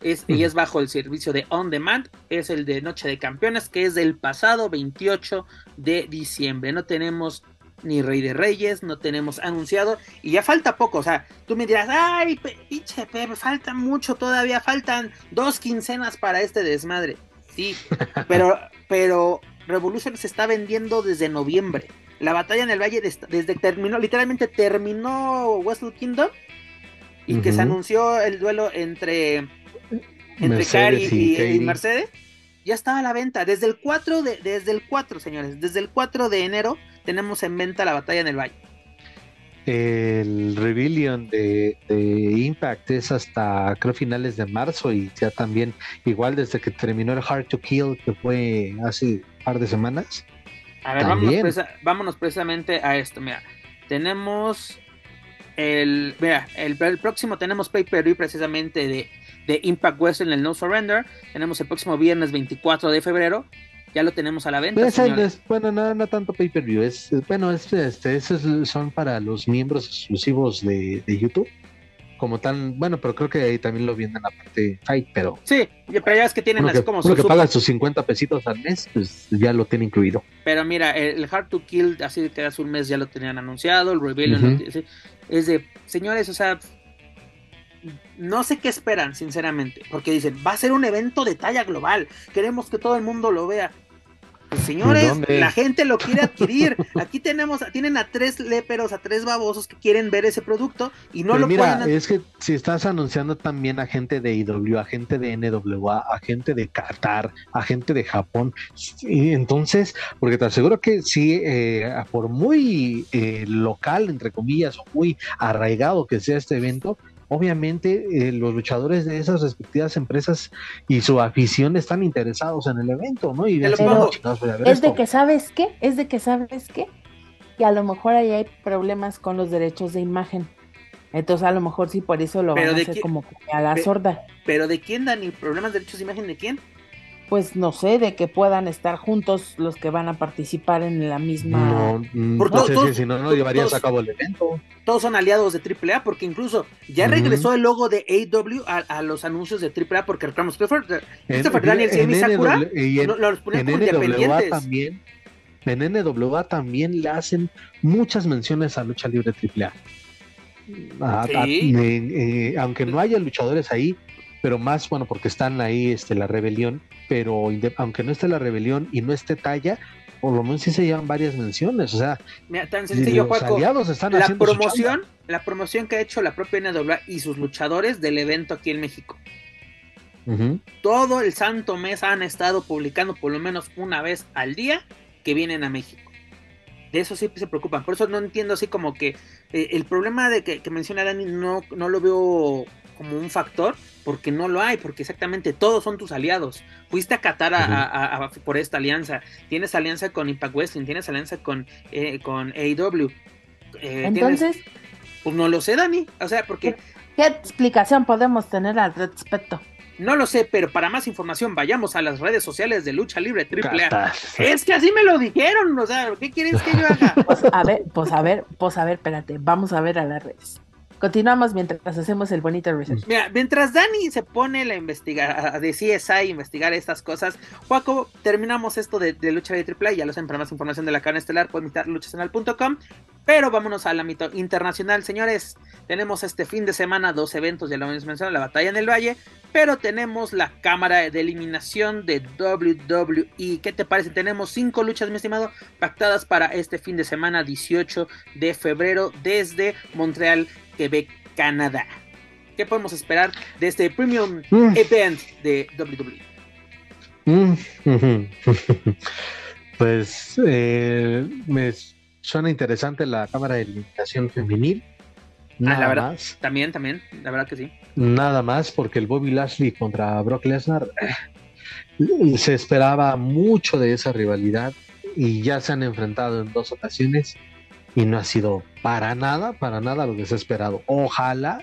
es, y es bajo el servicio de On Demand, es el de Noche de Campeones, que es del pasado 28 de diciembre. No tenemos ni Rey de Reyes, no tenemos anunciado y ya falta poco, o sea, tú me dirás, ay, pinche Pepe, falta mucho todavía, faltan dos quincenas para este desmadre. Sí, pero, pero Revolution se está vendiendo desde noviembre. La batalla en el Valle desde, terminó, literalmente terminó Westwood Kingdom y que se anunció el duelo entre entre Cari y, Mercedes, ya estaba a la venta. Desde el 4 de, desde el 4, señores, desde el 4 de enero tenemos en venta la batalla en el Valle. El Rebellion de, Impact es hasta creo finales de marzo y ya también igual desde que terminó el Hard to Kill que fue hace par de semanas. A ver, vámonos, precisamente a esto. Mira, tenemos el, mira, el, el próximo tenemos Pay Per View precisamente de de Impact West en el No Surrender. Tenemos el próximo viernes 24 de febrero. Ya lo tenemos a la venta. Pues, bueno, no, no tanto pay-per-view. Es, bueno, este, esos son para los miembros exclusivos de, YouTube como tan, bueno, pero creo que ahí también lo vienen parte Fight, pero... Sí, pero ya es que tienen así como... Uno que paga sus 50 pesitos al mes, pues ya lo tiene incluido. Pero mira, el, Hard to Kill, así que hace un mes ya lo tenían anunciado, el Rebellion, es de, señores, o sea, no sé qué esperan, sinceramente, porque dicen, va a ser un evento de talla global, queremos que todo el mundo lo vea. Pues, señores, la gente lo quiere adquirir. Aquí tenemos, tienen a tres léperos, a tres babosos que quieren ver ese producto y no lo mira, Es que si estás anunciando también a gente de IW, a gente de NWA, a gente de Qatar, a gente de Japón, y entonces, porque te aseguro que sí, eh, por muy eh, local, entre comillas, o muy arraigado que sea este evento, obviamente eh, los luchadores de esas respectivas empresas y su afición están interesados en el evento, ¿no? Y es de que sabes qué, es de que sabes qué, y a lo mejor ahí hay problemas con los derechos de imagen. Entonces a lo mejor sí por eso lo van a hacer como a la sorda. Pero de quién dan problemas de derechos de imagen de quién? Pues no sé, de que puedan estar juntos los que van a participar en la misma. No, mm, no sé si no, no llevarías a cabo el evento. Todos son aliados de AAA porque incluso ya regresó el logo de AW a, los anuncios de AAA porque recordamos Christopher, Christopher Daniels y Amy Sakura los ponían como independientes. También, en NWA también le hacen muchas menciones a lucha libre AAA. Eh, aunque no haya luchadores ahí, pero más bueno porque están ahí este la rebelión pero aunque no esté la rebelión y no esté talla, por lo menos sí se llevan varias menciones. O sea, tan sencillo, los aliados están la promoción, la promoción que ha hecho la propia NWA y sus luchadores del evento aquí en México. Todo el santo mes han estado publicando por lo menos una vez al día que vienen a México. De eso sí se preocupan. Por eso no entiendo así como que eh, el problema de que, que menciona Dani no, no lo veo como un factor, porque no lo hay, porque exactamente todos son tus aliados. Fuiste a Qatar a, por esta alianza, tienes alianza con Impact Wrestling, tienes alianza con, eh, con AEW. Eh, Entonces, pues no lo sé, Dani, o sea, porque... ¿Qué explicación podemos tener al respecto? No lo sé, pero para más información vayamos a las redes sociales de Lucha Libre AAA. Es que así me lo dijeron, o sea, ¿qué quieres que yo haga? Pues a ver, pues a ver, pues a ver, espérate, vamos a ver a las redes. Continuamos mientras hacemos el bonito research. Mira, mientras Dani se pone la investigar, de CSI investigar estas cosas, Juaco, terminamos esto de, lucha de AAA, ya lo saben, para más información de la carne estelar pueden visitar luchasanal.com, pero vámonos al ámbito internacional, señores. Tenemos este fin de semana dos eventos, ya lo hemos mencionado, la batalla en el Valle, pero tenemos la cámara de eliminación de WWE. ¿Qué te parece? Tenemos cinco luchas, mi estimado, pactadas para este fin de semana 18 de febrero desde Montreal, Quebec, Canadá. ¿Qué podemos esperar de este Premium mm. Event de WWE? Mm. pues eh, me suena interesante la cámara de eliminación femenil. Nada ah, la verdad, más. También, también, la verdad que sí. Nada más porque el Bobby Lashley contra Brock Lesnar eh, se esperaba mucho de esa rivalidad y ya se han enfrentado en dos ocasiones y no ha sido para nada, para nada lo que se ha esperado. Ojalá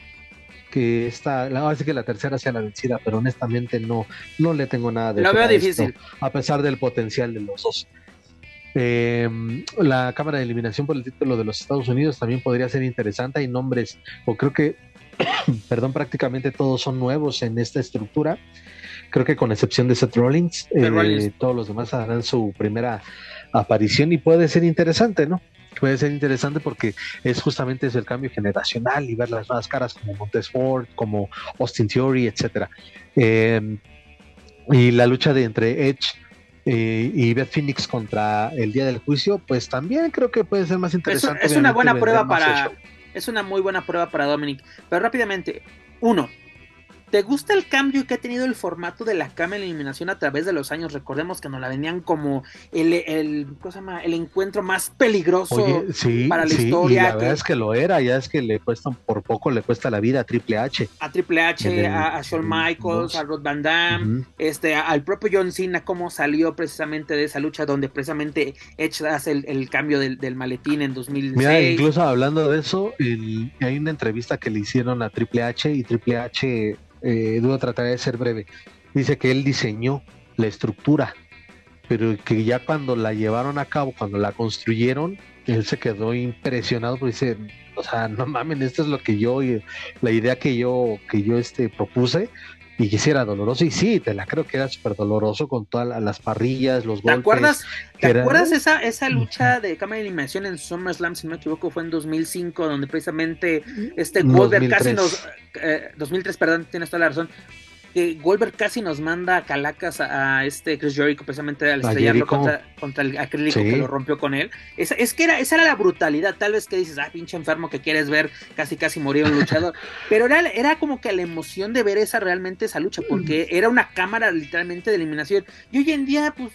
que esta, así que la tercera sea la vencida, pero honestamente no, no le tengo nada de Lo veo difícil. a pesar del potencial de los dos. Em, la cámara de eliminación por el título de los Estados Unidos también podría ser interesante. Hay nombres, o creo que, perdón, prácticamente todos son nuevos en esta estructura. Creo que con excepción de Seth Rollins, eh, todos los demás harán su primera aparición y puede ser interesante, ¿no? Puede ser interesante porque es justamente el cambio generacional y ver las nuevas caras como Montesford, como Austin Theory, etcétera. Em, y la lucha de entre Edge eh, y Beth Phoenix contra el día del juicio, pues también creo que puede ser más interesante. Es, una buena prueba para. Es una muy buena prueba para Dominic. Pero rápidamente, uno, ¿Te gusta el cambio que ha tenido el formato de la cama eliminación a través de los años? Recordemos que nos la venían como el, el, el encuentro más peligroso para la historia. la verdad es que lo era, ya es que le cuesta por poco, le cuesta la vida a Triple H. A Triple H, a, Shawn Michaels, a Rod Van Damme, este, al propio John Cena, cómo salió precisamente de esa lucha donde precisamente Edge hace el, cambio del, maletín en 2006. Mira, incluso hablando de eso, hay una entrevista que le hicieron a Triple H y Triple H eh, trataré de ser breve, dice que él diseñó la estructura, pero que ya cuando la llevaron a cabo, cuando la construyeron, él se quedó impresionado porque dice, o sea, no mames, esto es lo que yo, la idea que yo, que yo este, propuse, y que era doloroso, y sí, te la creo que era súper doloroso con todas las parrillas, los golpes. ¿Te acuerdas, ¿te acuerdas esa, esa lucha de cámara de eliminación en SummerSlam, si no me equivoco, fue en 2005, donde precisamente este Goldberg casi nos... 2003, eh, perdón, tienes toda la razón, que Goldberg casi nos manda a Calacas a, este Chris Jericho precisamente al estrellarlo contra, contra, el acrílico que lo rompió con él. Es, que era, esa era la brutalidad, tal vez que dices, ah, pinche enfermo que quieres ver casi casi morir un luchador. Pero era, era como que la emoción de ver esa realmente esa lucha, porque era una cámara literalmente de eliminación. Y hoy en día, pues,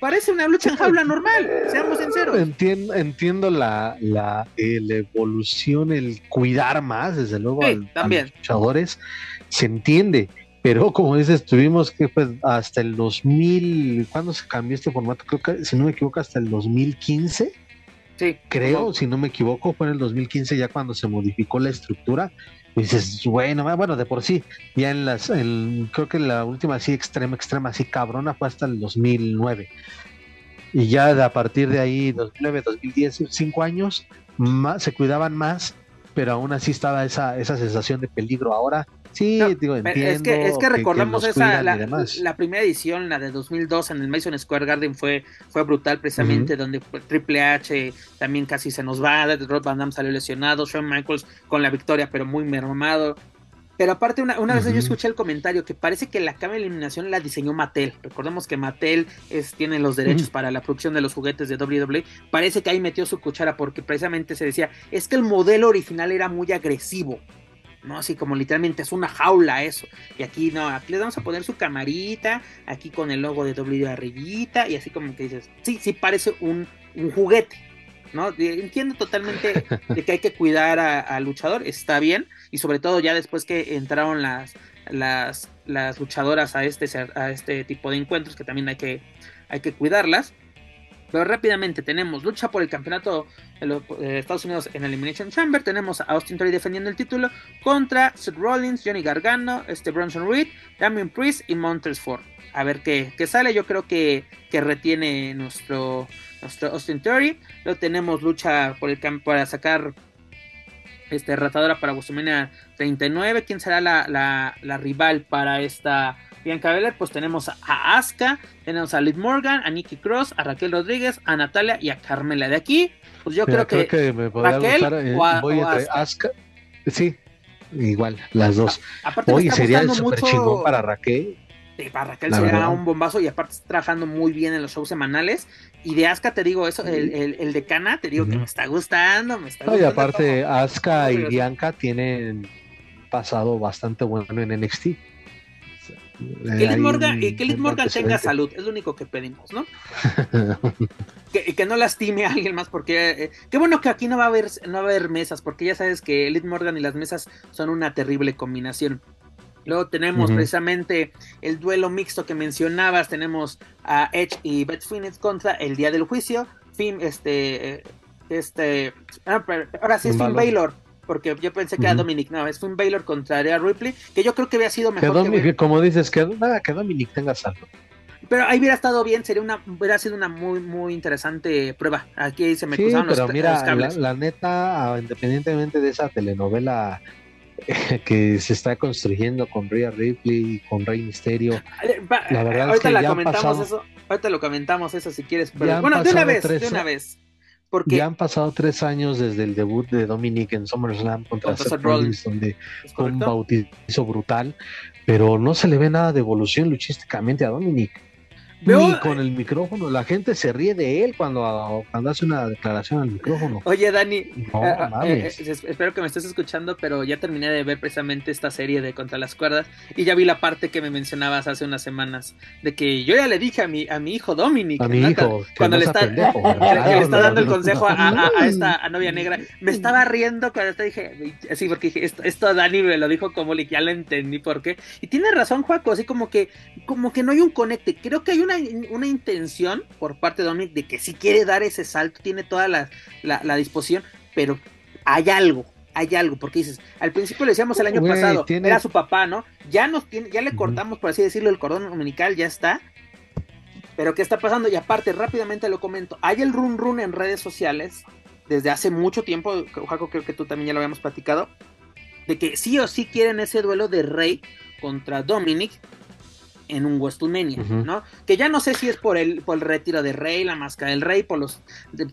parece una lucha en jaula normal, seamos sinceros. Entiendo, entiendo la, la, evolución, el cuidar más, desde luego, a los luchadores, se entiende pero como dices, tuvimos que pues, hasta el 2000, ¿cuándo se cambió este formato? Creo que, si no me equivoco, hasta el 2015. Sí. Creo, si no me equivoco, fue en el 2015 ya cuando se modificó la estructura. Y dices, bueno, bueno, de por sí, ya en las, creo que la última así extrema, extrema, así cabrona fue hasta el 2009. Y ya a partir de ahí, 2009, 2010, cinco años, más, se cuidaban más, pero aún así estaba esa, esa sensación de peligro. Ahora Sí, digo, entiendo. Es que, es que recordamos esa, la, primera edición, la de 2002 en el Mason Square Garden fue, fue brutal precisamente, donde Triple H también casi se nos va, Rod Van Damme salió lesionado, Shawn Michaels con la victoria pero muy mermado. Pero aparte, una, una vez yo escuché el comentario que parece que la cámara de eliminación la diseñó Mattel. Recordemos que Mattel es, tiene los derechos para la producción de los juguetes de WWE. Parece que ahí metió su cuchara porque precisamente se decía, es que el modelo original era muy agresivo. ¿No? Así como literalmente es una jaula eso. Y aquí no, aquí les vamos a poner su camarita, aquí con el logo de W arribita, y así como que dices, sí, sí parece un, juguete, ¿no? Entiendo totalmente de que hay que cuidar al luchador, está bien, y sobre todo ya después que entraron las, las, las luchadoras a este, a este tipo de encuentros, que también hay que, hay que cuidarlas. Pero rápidamente tenemos lucha por el campeonato de Estados Unidos en Elimination Chamber. Tenemos a Austin Theory defendiendo el título contra Seth Rollins, Johnny Gargano, este Bronson Reed, Damien Priest y Montes Ford. A ver qué, sale. Yo creo que, que retiene nuestro, nuestro Austin Theory. Luego tenemos lucha por el para sacar este ratadora para WrestleMania 39. ¿Quién será la, la rival para esta Bianca Belair, pues tenemos a Asuka, tenemos a Liv Morgan, a Nikki Cross, a Raquel Rodríguez, a Natalia y a Carmela. De aquí, pues yo creo, que, me Raquel gustar, eh, voy entre Asuka. Sí, igual, las dos. Aparte Oye, sería súper chingón para Raquel. Sí, para Raquel sería un bombazo y aparte está trabajando muy bien en los shows semanales. Y de Asuka te digo eso, el, el, de Cana te digo que me está gustando, me está gustando. y aparte, Asuka y Bianca tienen pasado bastante bueno en NXT. Que Liz Morgan, que Morgan tenga salud, es lo único que pedimos, ¿no? que, que, no lastime a alguien más, porque eh, qué bueno que aquí no va a haber, no va a haber mesas, porque ya sabes que Liz Morgan y las mesas son una terrible combinación. Luego tenemos precisamente el duelo mixto que mencionabas, tenemos a Edge y Beth Phoenix contra el día del juicio, Finn, este, eh, este, ah, ahora sí es Finn Baylor porque yo pensé que era Dominic, no, es un Baylor contra Rhea Ripley, que yo creo que había sido mejor. Que, como dices, que nada, que Dominic tenga salto. pero ahí hubiera estado bien, sería una, hubiera sido una muy, muy interesante prueba. Aquí se me sí, pero mira, la, neta, ah, independientemente de esa telenovela que se está construyendo con Rhea Ripley y con Rey Misterio. La verdad ahorita es que la comentamos eso, ahorita lo comentamos eso si quieres, pero bueno, de una vez, de una vez. Porque ya han pasado tres años desde el debut de Dominic en SummerSlam contra, Seth Rollins, donde fue un bautizo brutal, pero no se le ve nada de evolución luchísticamente a Dominic. Ni con el micrófono, la gente se ríe de él cuando, cuando hace una declaración al micrófono. Oye, Dani, eh, eh, eh, espero que me estés escuchando, pero ya terminé de ver precisamente esta serie de Contra las Cuerdas y ya vi la parte que me mencionabas hace unas semanas, de que yo ya le dije a mi, a mi hijo Dominic, a mi hijo, cuando le está, le está dando el consejo a, esta novia negra, me estaba riendo cuando te dije, así porque dije, esto, esto Dani me lo dijo como que ya lo entendí por qué. Y tiene razón, Juaco, así como que, como que no hay un conecte, creo que hay una una, intención por parte de Dominic de que si quiere dar ese salto, tiene toda la, disposición, pero hay algo, hay algo, porque dices, al principio le decíamos el año pasado, era su papá, ¿no? Ya nos tiene, ya le cortamos, por así decirlo, el cordón dominical, ya está. Pero ¿qué está pasando? Y aparte, rápidamente lo comento, hay el run run en redes sociales desde hace mucho tiempo, Jaco, creo que tú también ya lo habíamos platicado, de que sí o sí quieren ese duelo de Rey contra Dominic en un WrestleMania, ¿no? Que ya no sé si es por el, por el retiro de Rey, la máscara del Rey, por los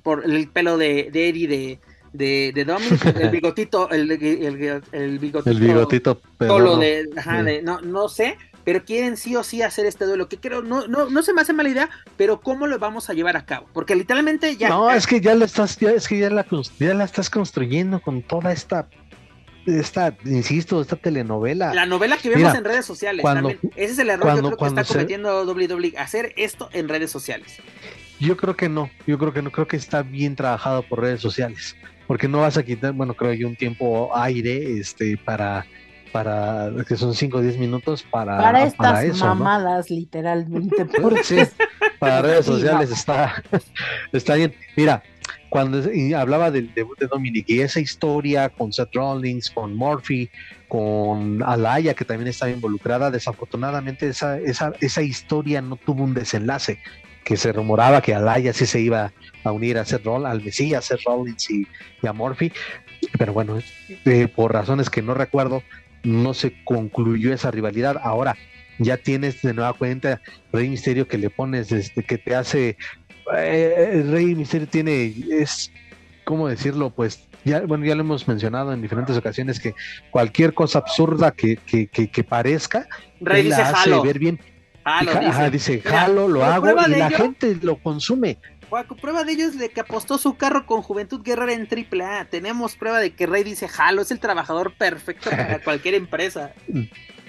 por el pelo de, de Eddie de, de, de Dominic, el bigotito, el, el, el bigotito, el bigotito solo de, ajá, de, no, no sé, pero quieren sí o sí hacer este duelo, que creo, no, no, no se me hace mala idea, pero ¿cómo lo vamos a llevar a cabo? Porque literalmente ya... No, es que ya lo estás, ya, es que ya la, ya la estás construyendo con toda esta esta, insisto, esta telenovela. La novela que vemos en redes sociales. Ese es el error que está cometiendo WWE, hacer esto en redes sociales. Yo creo que no, yo creo que no, creo que está bien trabajado por redes sociales, porque no vas a quitar, bueno, creo que un tiempo aire, este, para, para, que son 5 o 10 minutos para, para estas mamadas, literalmente. para redes sociales está, está bien. Mira, cuando hablaba del debut de Dominic y esa historia con Seth Rollins, con Murphy, con Alaya, que también estaba involucrada, desafortunadamente esa, esa, esa historia no tuvo un desenlace, que se rumoraba que Alaya sí se iba a unir a Seth Rollins, al Mesías, Seth Rollins y, a Murphy, pero bueno, eh, por razones que no recuerdo, no se concluyó esa rivalidad. Ahora, ya tienes de nueva cuenta Rey Misterio que le pones, este, que te hace eh, el Rey Misterio tiene, es, ¿cómo decirlo? Pues ya, bueno, ya lo hemos mencionado en diferentes ocasiones que cualquier cosa absurda que, que, que, parezca, Rey la hace ver bien. dice. jalo, lo hago y la gente lo consume. prueba de ello es de que apostó su carro con Juventud Guerrera en AAA. Tenemos prueba de que Rey dice jalo, es el trabajador perfecto para cualquier empresa.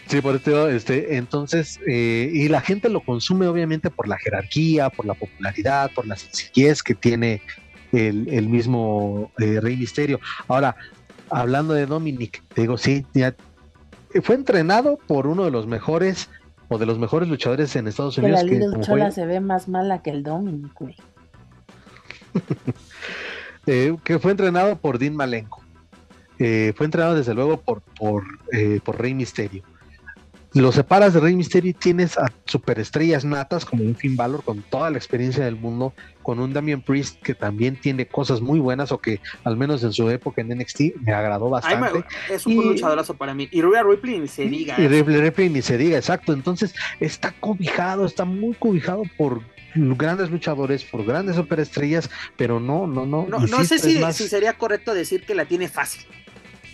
Sí, por esto, este, entonces, eh, y la gente lo consume obviamente por la jerarquía, por la popularidad, por la sencillez que tiene el, mismo eh, Rey Misterio. Ahora, hablando de Dominic, digo, sí, ya fue entrenado por uno de los mejores o de los mejores luchadores en Estados Unidos. Que la Chola se ve más mala que el Dominic, eh, que fue entrenado por Dean Malenko. fue entrenado desde luego por, por, por Rey Misterio lo separas de Rey Mysterio y tienes a superestrellas natas como un Finn Balor con toda la experiencia del mundo, con un Damian Priest que también tiene cosas muy buenas o que al menos en su época en NXT me agradó bastante. es un luchadorazo para mí. Y Rhea Ripley ni se diga. Y Rhea Ripley ni se diga, exacto. Entonces está cobijado, está muy cobijado por grandes luchadores, por grandes superestrellas, pero no, no, no. No, sé si, si sería correcto decir que la tiene fácil.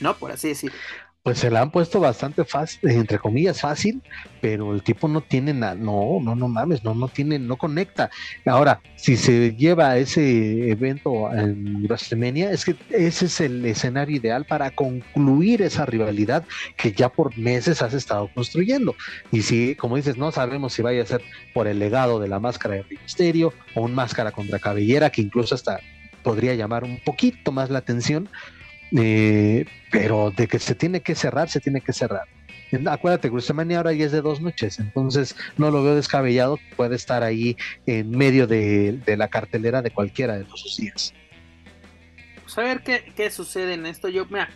¿no? Por así decir pues se la han puesto bastante fácil, entre comillas fácil, pero el tipo no tiene nada, no, no, no mames, no, no tiene, no conecta. Ahora, si se lleva ese evento en WrestleMania, es que ese es el escenario ideal para concluir esa rivalidad que ya por meses has estado construyendo. Y si, como dices, no sabemos si vaya a ser por el legado de la máscara de Misterio o un máscara contra cabellera que incluso hasta podría llamar un poquito más la atención eh, pero de que se tiene que cerrar, se tiene que cerrar. Acuérdate, WrestleMania ahora ya es de dos noches, entonces no lo veo descabellado, puede estar ahí en medio de, la cartelera de cualquiera de los días. Pues a ver qué, qué, sucede en esto. Yo, mira,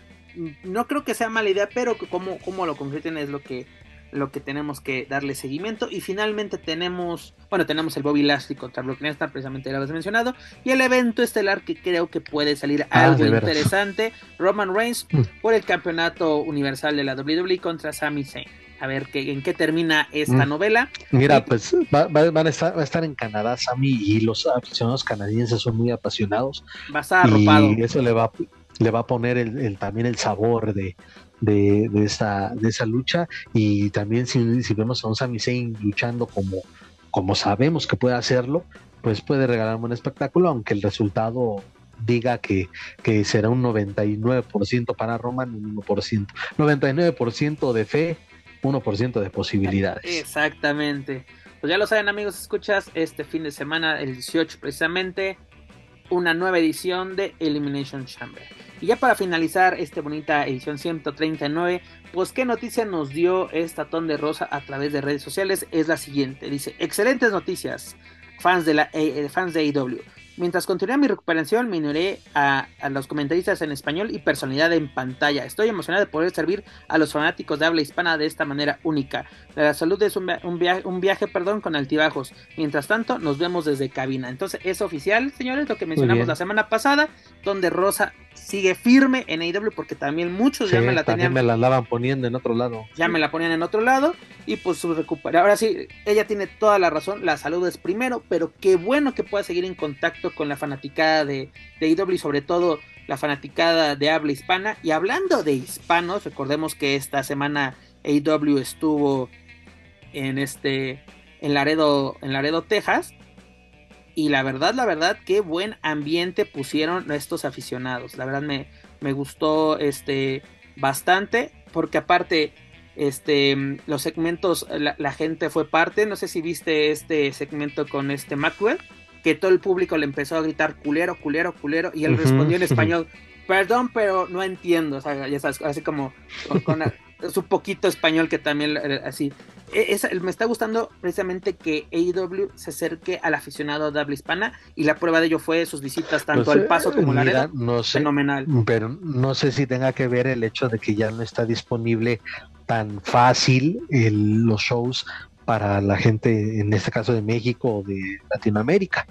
no creo que sea mala idea, pero como, como lo concreten es lo que, lo que tenemos que darle seguimiento. Y finalmente tenemos, bueno, tenemos el Bobby Lashley contra Brock Lesnar, precisamente lo habías mencionado, y el evento estelar que creo que puede salir Ah, algo interesante, Roman Reigns Mm. por el campeonato universal de la WWE contra Sami Zayn. A ver qué, en qué termina esta Mm. novela. Mira, pues va, va- van a estar, va a estar en Canadá, Sammy, y los aficionados canadienses son muy apasionados. Va a estar arropado. y eso le va, le va a poner el, el- también el sabor de, de, de esa, de esa lucha. Y también si, vemos a un Sami Zayn luchando como, como sabemos que puede hacerlo, pues puede regalar un buen espectáculo, aunque el resultado diga que, que será un 99% para Roman, un 1%. 99% de fe, 1% de posibilidades. Exactamente. Pues ya lo saben amigos, escuchas este fin de semana, el 18 precisamente, una nueva edición de Elimination Chamber. Y ya para finalizar esta bonita edición 139, pues qué noticia nos dio esta ton de rosa a través de redes sociales es la siguiente. Dice, excelentes noticias, fans de, la, eh, fans de AEW. Mientras continúa mi recuperación, me uniré a, a, los comentaristas en español y personalidad en pantalla. Estoy emocionado de poder servir a los fanáticos de habla hispana de esta manera única. La salud es un, un, viaje, un viaje perdón, con altibajos. Mientras tanto, nos vemos desde cabina. Entonces, es oficial, señores, lo que mencionamos la semana pasada, donde Rosa sigue firme en AEW porque también muchos Sí, ya me la tenían. me la andaban poniendo en otro lado. Ya me la ponían en otro lado y pues su recupera. Ahora sí, ella tiene toda la razón, la salud es primero, pero qué bueno que pueda seguir en contacto con la fanaticada de, de AEW y sobre todo la fanaticada de habla hispana. Y hablando de hispanos, recordemos que esta semana AEW estuvo en este en Laredo, en Laredo, Texas. Y la verdad, la verdad, qué buen ambiente pusieron estos aficionados. La verdad me, me gustó este bastante. Porque aparte, este los segmentos, la, la, gente fue parte. No sé si viste este segmento con este Maxwell. Que todo el público le empezó a gritar culero, culero, culero. Y él uh -huh. respondió en español. Perdón, pero no entiendo. O sea, ya sabes, así como con, con su poquito español que también así. Es, me está gustando precisamente que AEW se acerque al aficionado de habla hispana y la prueba de ello fue sus visitas tanto al paso como la Laredo. No sé, Fenomenal. Pero no sé si tenga que ver el hecho de que ya no está disponible tan fácil el, los shows para la gente, en este caso de México o de Latinoamérica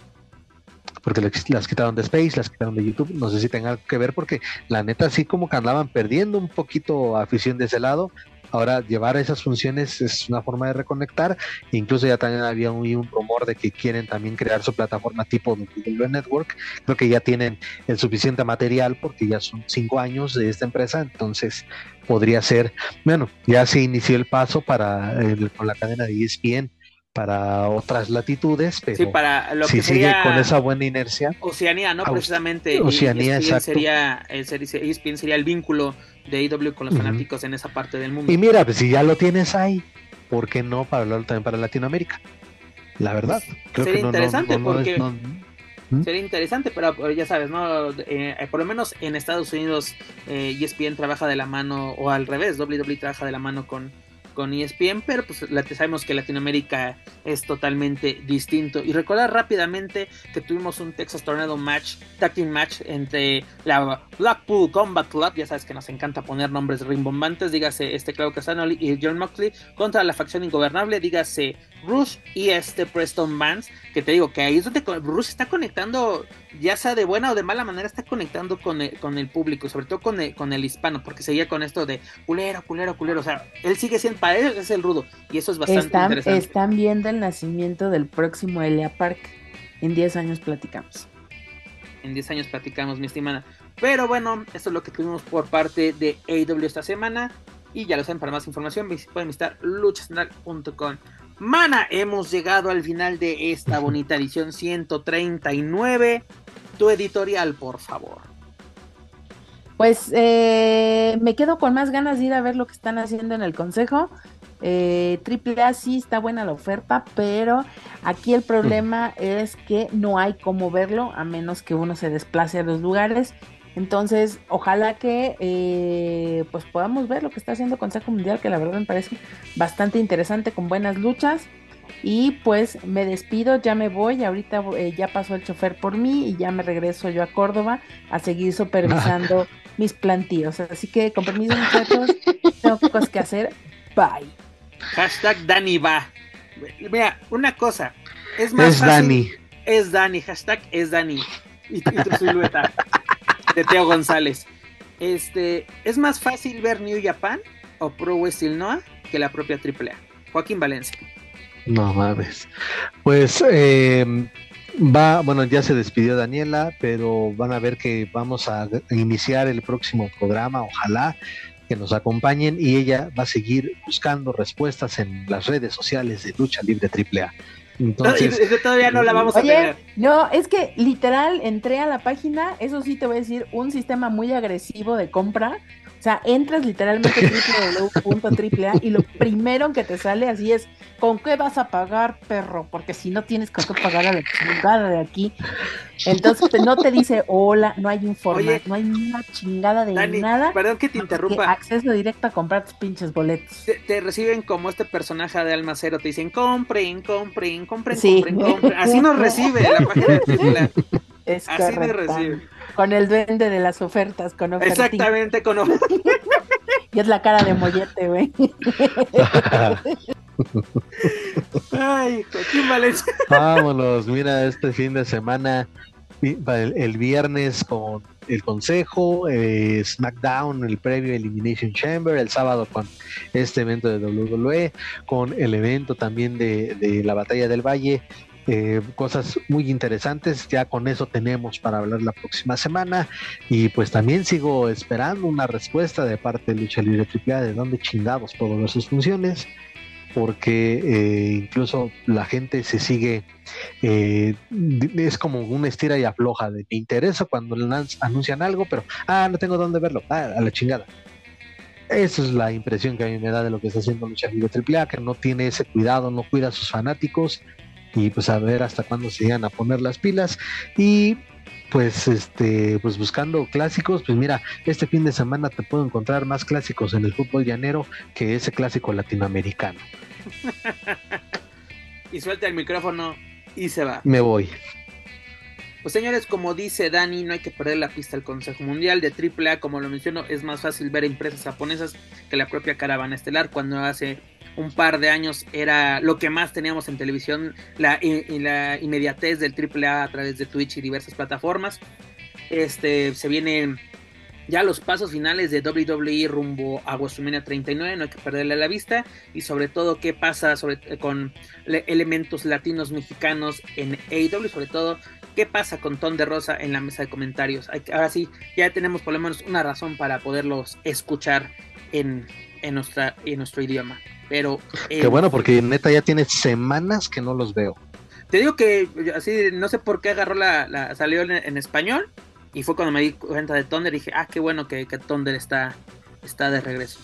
porque las quitaron de Space, las quitaron de YouTube, no sé si tenga que ver porque la neta sí como que andaban perdiendo un poquito afición de ese lado, ahora llevar esas funciones es una forma de reconectar, incluso ya también había un, un rumor de que quieren también crear su plataforma tipo Google Network, creo que ya tienen el suficiente material porque ya son cinco años de esta empresa, entonces podría ser, bueno, ya se inició el paso para el, con la cadena de E ESPN, para otras latitudes, pero sí, para lo si que sigue sería con esa buena inercia. Oceanía, ¿no? Precisamente. Oceanía, ESPN exacto. Sería, ESPN sería el vínculo de AEW con los fanáticos en esa parte del mundo. Y mira, pues si ya lo tienes ahí, ¿por qué no para hablarlo también para Latinoamérica? La verdad. Creo Sería que no, interesante no- porque- ¿Mm? Sería interesante, pero pero ya sabes, ¿no? Eh, por lo menos en Estados Unidos eh, ESPN trabaja de la mano, o al revés, WWE trabaja de la mano con, con ESPN, pero pues sabemos que Latinoamérica es totalmente distinto. Y recordar rápidamente que tuvimos un Texas Tornado match, tag match entre la Blackpool Combat Club, ya sabes que nos encanta poner nombres rimbombantes, dígase este Claudio Castagnoli y John Moxley, contra la facción ingobernable, dígase Rush y este Preston Vance, que te digo que ahí es donde Rush está conectando, ya sea de buena o de mala manera, está conectando con el, con el público, sobre todo con el, con el hispano, porque seguía con esto de culero, culero, culero, o sea, él sigue siendo, para él es el rudo, y eso es bastante Están, interesante. están viendo el nacimiento del próximo Elia Park. En 10 años platicamos. En 10 años platicamos, mi estimada. Pero bueno, esto es lo que tuvimos por parte de AEW esta semana. Y ya lo saben, para más información pueden visitar luchacentral.com. Mana, hemos llegado al final de esta bonita edición 139. Tu editorial, por favor. Pues eh, me quedo con más ganas de ir a ver lo que están haciendo en el consejo. Eh, Triple A sí está buena la oferta, pero aquí el problema es que no hay cómo verlo a menos que uno se desplace a los lugares. Entonces, ojalá que eh, pues podamos ver lo que está haciendo Consejo Mundial, que la verdad me parece bastante interesante con buenas luchas. Y pues me despido, ya me voy, ahorita eh, ya pasó el chofer por mí y ya me regreso yo a Córdoba a seguir supervisando mis plantíos. Así que con permiso muchachos, tengo cosas que hacer. Bye. Hashtag Dani va. Mira, una cosa. Es más Es fácil- Dani. Es Dani. Hashtag es Dani. Y, y tu silueta. de Teo González. Este, ¿es más fácil ver New Japan o Pro Wrestling Noah que la propia AAA? Joaquín Valencia. No mames. Pues eh, va, bueno, ya se despidió Daniela, pero van a ver que vamos a iniciar el próximo programa, ojalá que nos acompañen y ella va a seguir buscando respuestas en las redes sociales de Lucha Libre AAA. Entonces, No, todavía no la vamos a tener. no, es que literal entré a la página, eso sí te voy a decir, un sistema muy agresivo de compra. O sea, entras literalmente a www.aaa y lo primero que te sale así es, ¿con qué vas a pagar, perro? Porque si no tienes con qué pagar a la chingada de aquí. Entonces te- no te dice hola, no hay informa, Oye, no hay una chingada de Dani, nada. perdón que te interrumpa. acceso directo a comprar tus pinches boletos. Te, te reciben como este personaje de Almacero, te dicen compren, compren, compren, Sí. compren, compren. Así nos recibe la página de AAA. Es Así correcto. recibe. Con el duende de las ofertas, con ofertín. Exactamente, con Y es la cara de mollete, güey. Ay, Valencia. vámonos, mira, este fin de semana, el viernes con el Consejo, eh, SmackDown, el previo Elimination Chamber, el sábado con este evento de WWE, con el evento también de, de la Batalla del Valle. Eh, cosas muy interesantes, ya con eso tenemos para hablar la próxima semana y pues también sigo esperando una respuesta de parte de Lucha Libre AAA de dónde chingados puedo ver sus funciones porque eh, incluso la gente se sigue eh, es como una estira y afloja de me interesa cuando anuncian algo, pero ah, no tengo dónde verlo, ah, a la chingada. Esa es la impresión que a mí me da de lo que está haciendo Lucha Libre AAA, que no tiene ese cuidado, no cuida a sus fanáticos y pues a ver hasta cuándo se llegan a poner las pilas y pues este pues buscando clásicos, pues mira, este fin de semana te puedo encontrar más clásicos en el fútbol llanero que ese clásico latinoamericano. Y suelta el micrófono y se va. Me voy. Pues señores, como dice Dani, no hay que perder la pista al Consejo Mundial de AAA, como lo menciono, es más fácil ver empresas japonesas que la propia caravana estelar, cuando hace un par de años era lo que más teníamos en televisión, la, inmediatez del AAA a través de Twitch y diversas plataformas. Este, se vienen ya los pasos finales de WWE rumbo a WrestleMania 39, no hay que perderle la vista, y sobre todo qué pasa sobre, con le- elementos latinos mexicanos en AEW, sobre todo qué pasa con Ton de Rosa en la mesa de comentarios. Ahora sí, ya tenemos por lo menos una razón para poderlos escuchar en, en, nuestra, en nuestro idioma. Pero Qué eh, bueno, porque neta ya tiene semanas que no los veo. te digo que así no sé por qué agarró la, la salió en, en español y fue cuando me di cuenta de Thunder y dije, ah, qué bueno que, que Thunder está, está de regreso.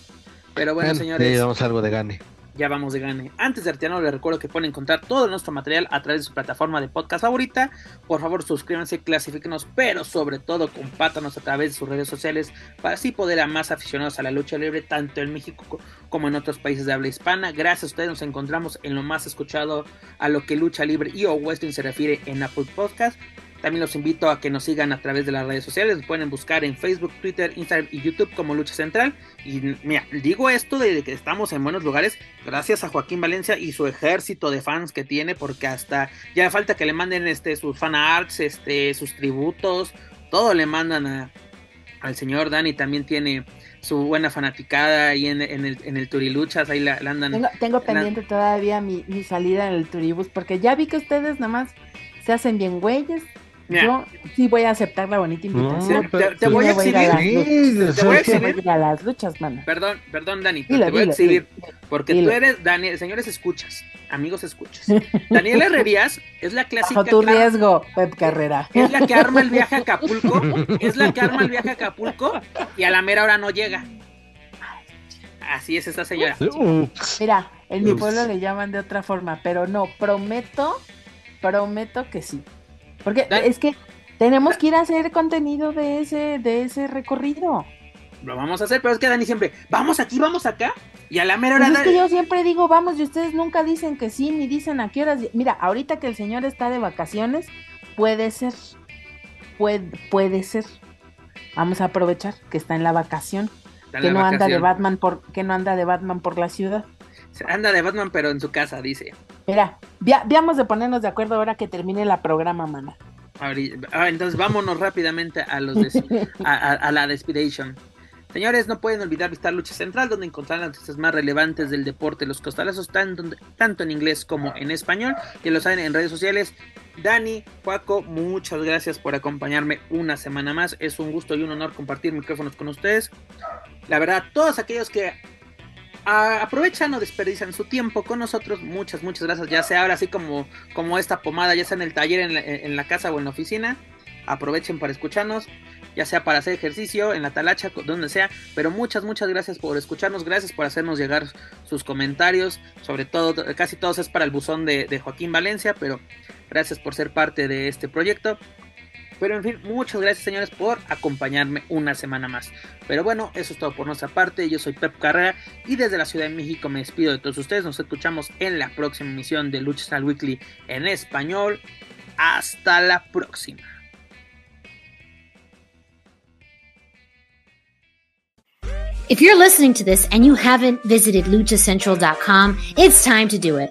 Pero bueno, Bueno, señores, ya llevamos algo de gane. Ya vamos de gane. Antes de retirarnos, les recuerdo que pueden encontrar todo nuestro material a través de su plataforma de podcast favorita. Por favor, suscríbanse, clasifíquenos, pero sobre todo compártanos a través de sus redes sociales para así poder a más aficionados a la lucha libre, tanto en México co- como en otros países de habla hispana. Gracias a ustedes nos encontramos en lo más escuchado a lo que lucha libre y o western se refiere en Apple Podcast. También los invito a que nos sigan a través de las redes sociales. Nos pueden buscar en Facebook, Twitter, Instagram y YouTube como Lucha Central. Y mira, digo esto de que estamos en buenos lugares gracias a Joaquín Valencia y su ejército de fans que tiene, porque hasta ya falta que le manden este sus fan arts, este, sus tributos, todo le mandan a, al señor Dani. También tiene su buena fanaticada ahí en, en el, en el Turiluchas, ahí la, la andan. Tengo, tengo pendiente todavía mi, mi salida en el turibus, porque ya vi que ustedes nada más se hacen bien güeyes. Mira. Yo sí voy a aceptar la bonita invitación. te- te Sí voy a exhibir. luchas. Te voy a exhibir. voy a las luchas, mano. Perdón, perdón, Dani, pero Dilo, te voy a exhibir. dilo. Porque dilo. tú eres, Dani, señores, escuchas, amigos, escuchas. Daniela Herrerías es la clásica. Bajo tu clara- riesgo, Pep Carrera. Es la que arma el viaje a Acapulco. Es la que arma el viaje a Acapulco y a la mera hora no llega. Así es esa señora. Ups. Mira, en mi pueblo le llaman de otra forma, pero no, prometo, prometo que sí. Porque es que tenemos que ir a hacer contenido de ese, de ese recorrido. Lo vamos a hacer, pero es que Dani siempre, vamos aquí, vamos acá. Y a la mera hora. Pues es que yo siempre digo, vamos, y ustedes nunca dicen que sí, ni dicen a qué horas. Mira, ahorita que el señor está de vacaciones, puede ser, puede, puede ser. Vamos a aprovechar que está en la vacación, está que no anda de. Batman por, que no anda de Batman por la ciudad. Anda de Batman, pero en su casa, dice. Mira, veamos de ponernos de acuerdo ahora que termine la programa, mana. Ah, entonces vámonos rápidamente a los a, la Despidation. Señores, no pueden olvidar visitar Lucha Central, donde encontrarán las noticias más relevantes del deporte. Los costalazos, tanto, tanto en inglés como en español. Que lo saben en redes sociales. Dani, Paco, muchas gracias por acompañarme una semana más. Es un gusto y un honor compartir micrófonos con ustedes. La verdad, todos aquellos que aprovechan o desperdician su tiempo con nosotros. Muchas, muchas gracias. Ya sea ahora así como, como esta pomada, ya sea en el taller, en la, casa o en la oficina. Aprovechen para escucharnos, ya sea para hacer ejercicio, en la talacha, donde sea. Pero muchas, muchas gracias por escucharnos. Gracias por hacernos llegar sus comentarios. Sobre todo, casi todos es para el buzón de Joaquín Valencia. Pero gracias por ser parte de este proyecto. Pero en fin, muchas gracias señores por acompañarme una semana más. Pero bueno, eso es todo por nuestra parte. Yo soy Pep Carrera y desde la Ciudad de México me despido de todos ustedes. Nos escuchamos en la próxima emisión de Lucha Weekly en español. Hasta la próxima. If you're listening to this and you haven't visited luchacentral.com, it's time to do it.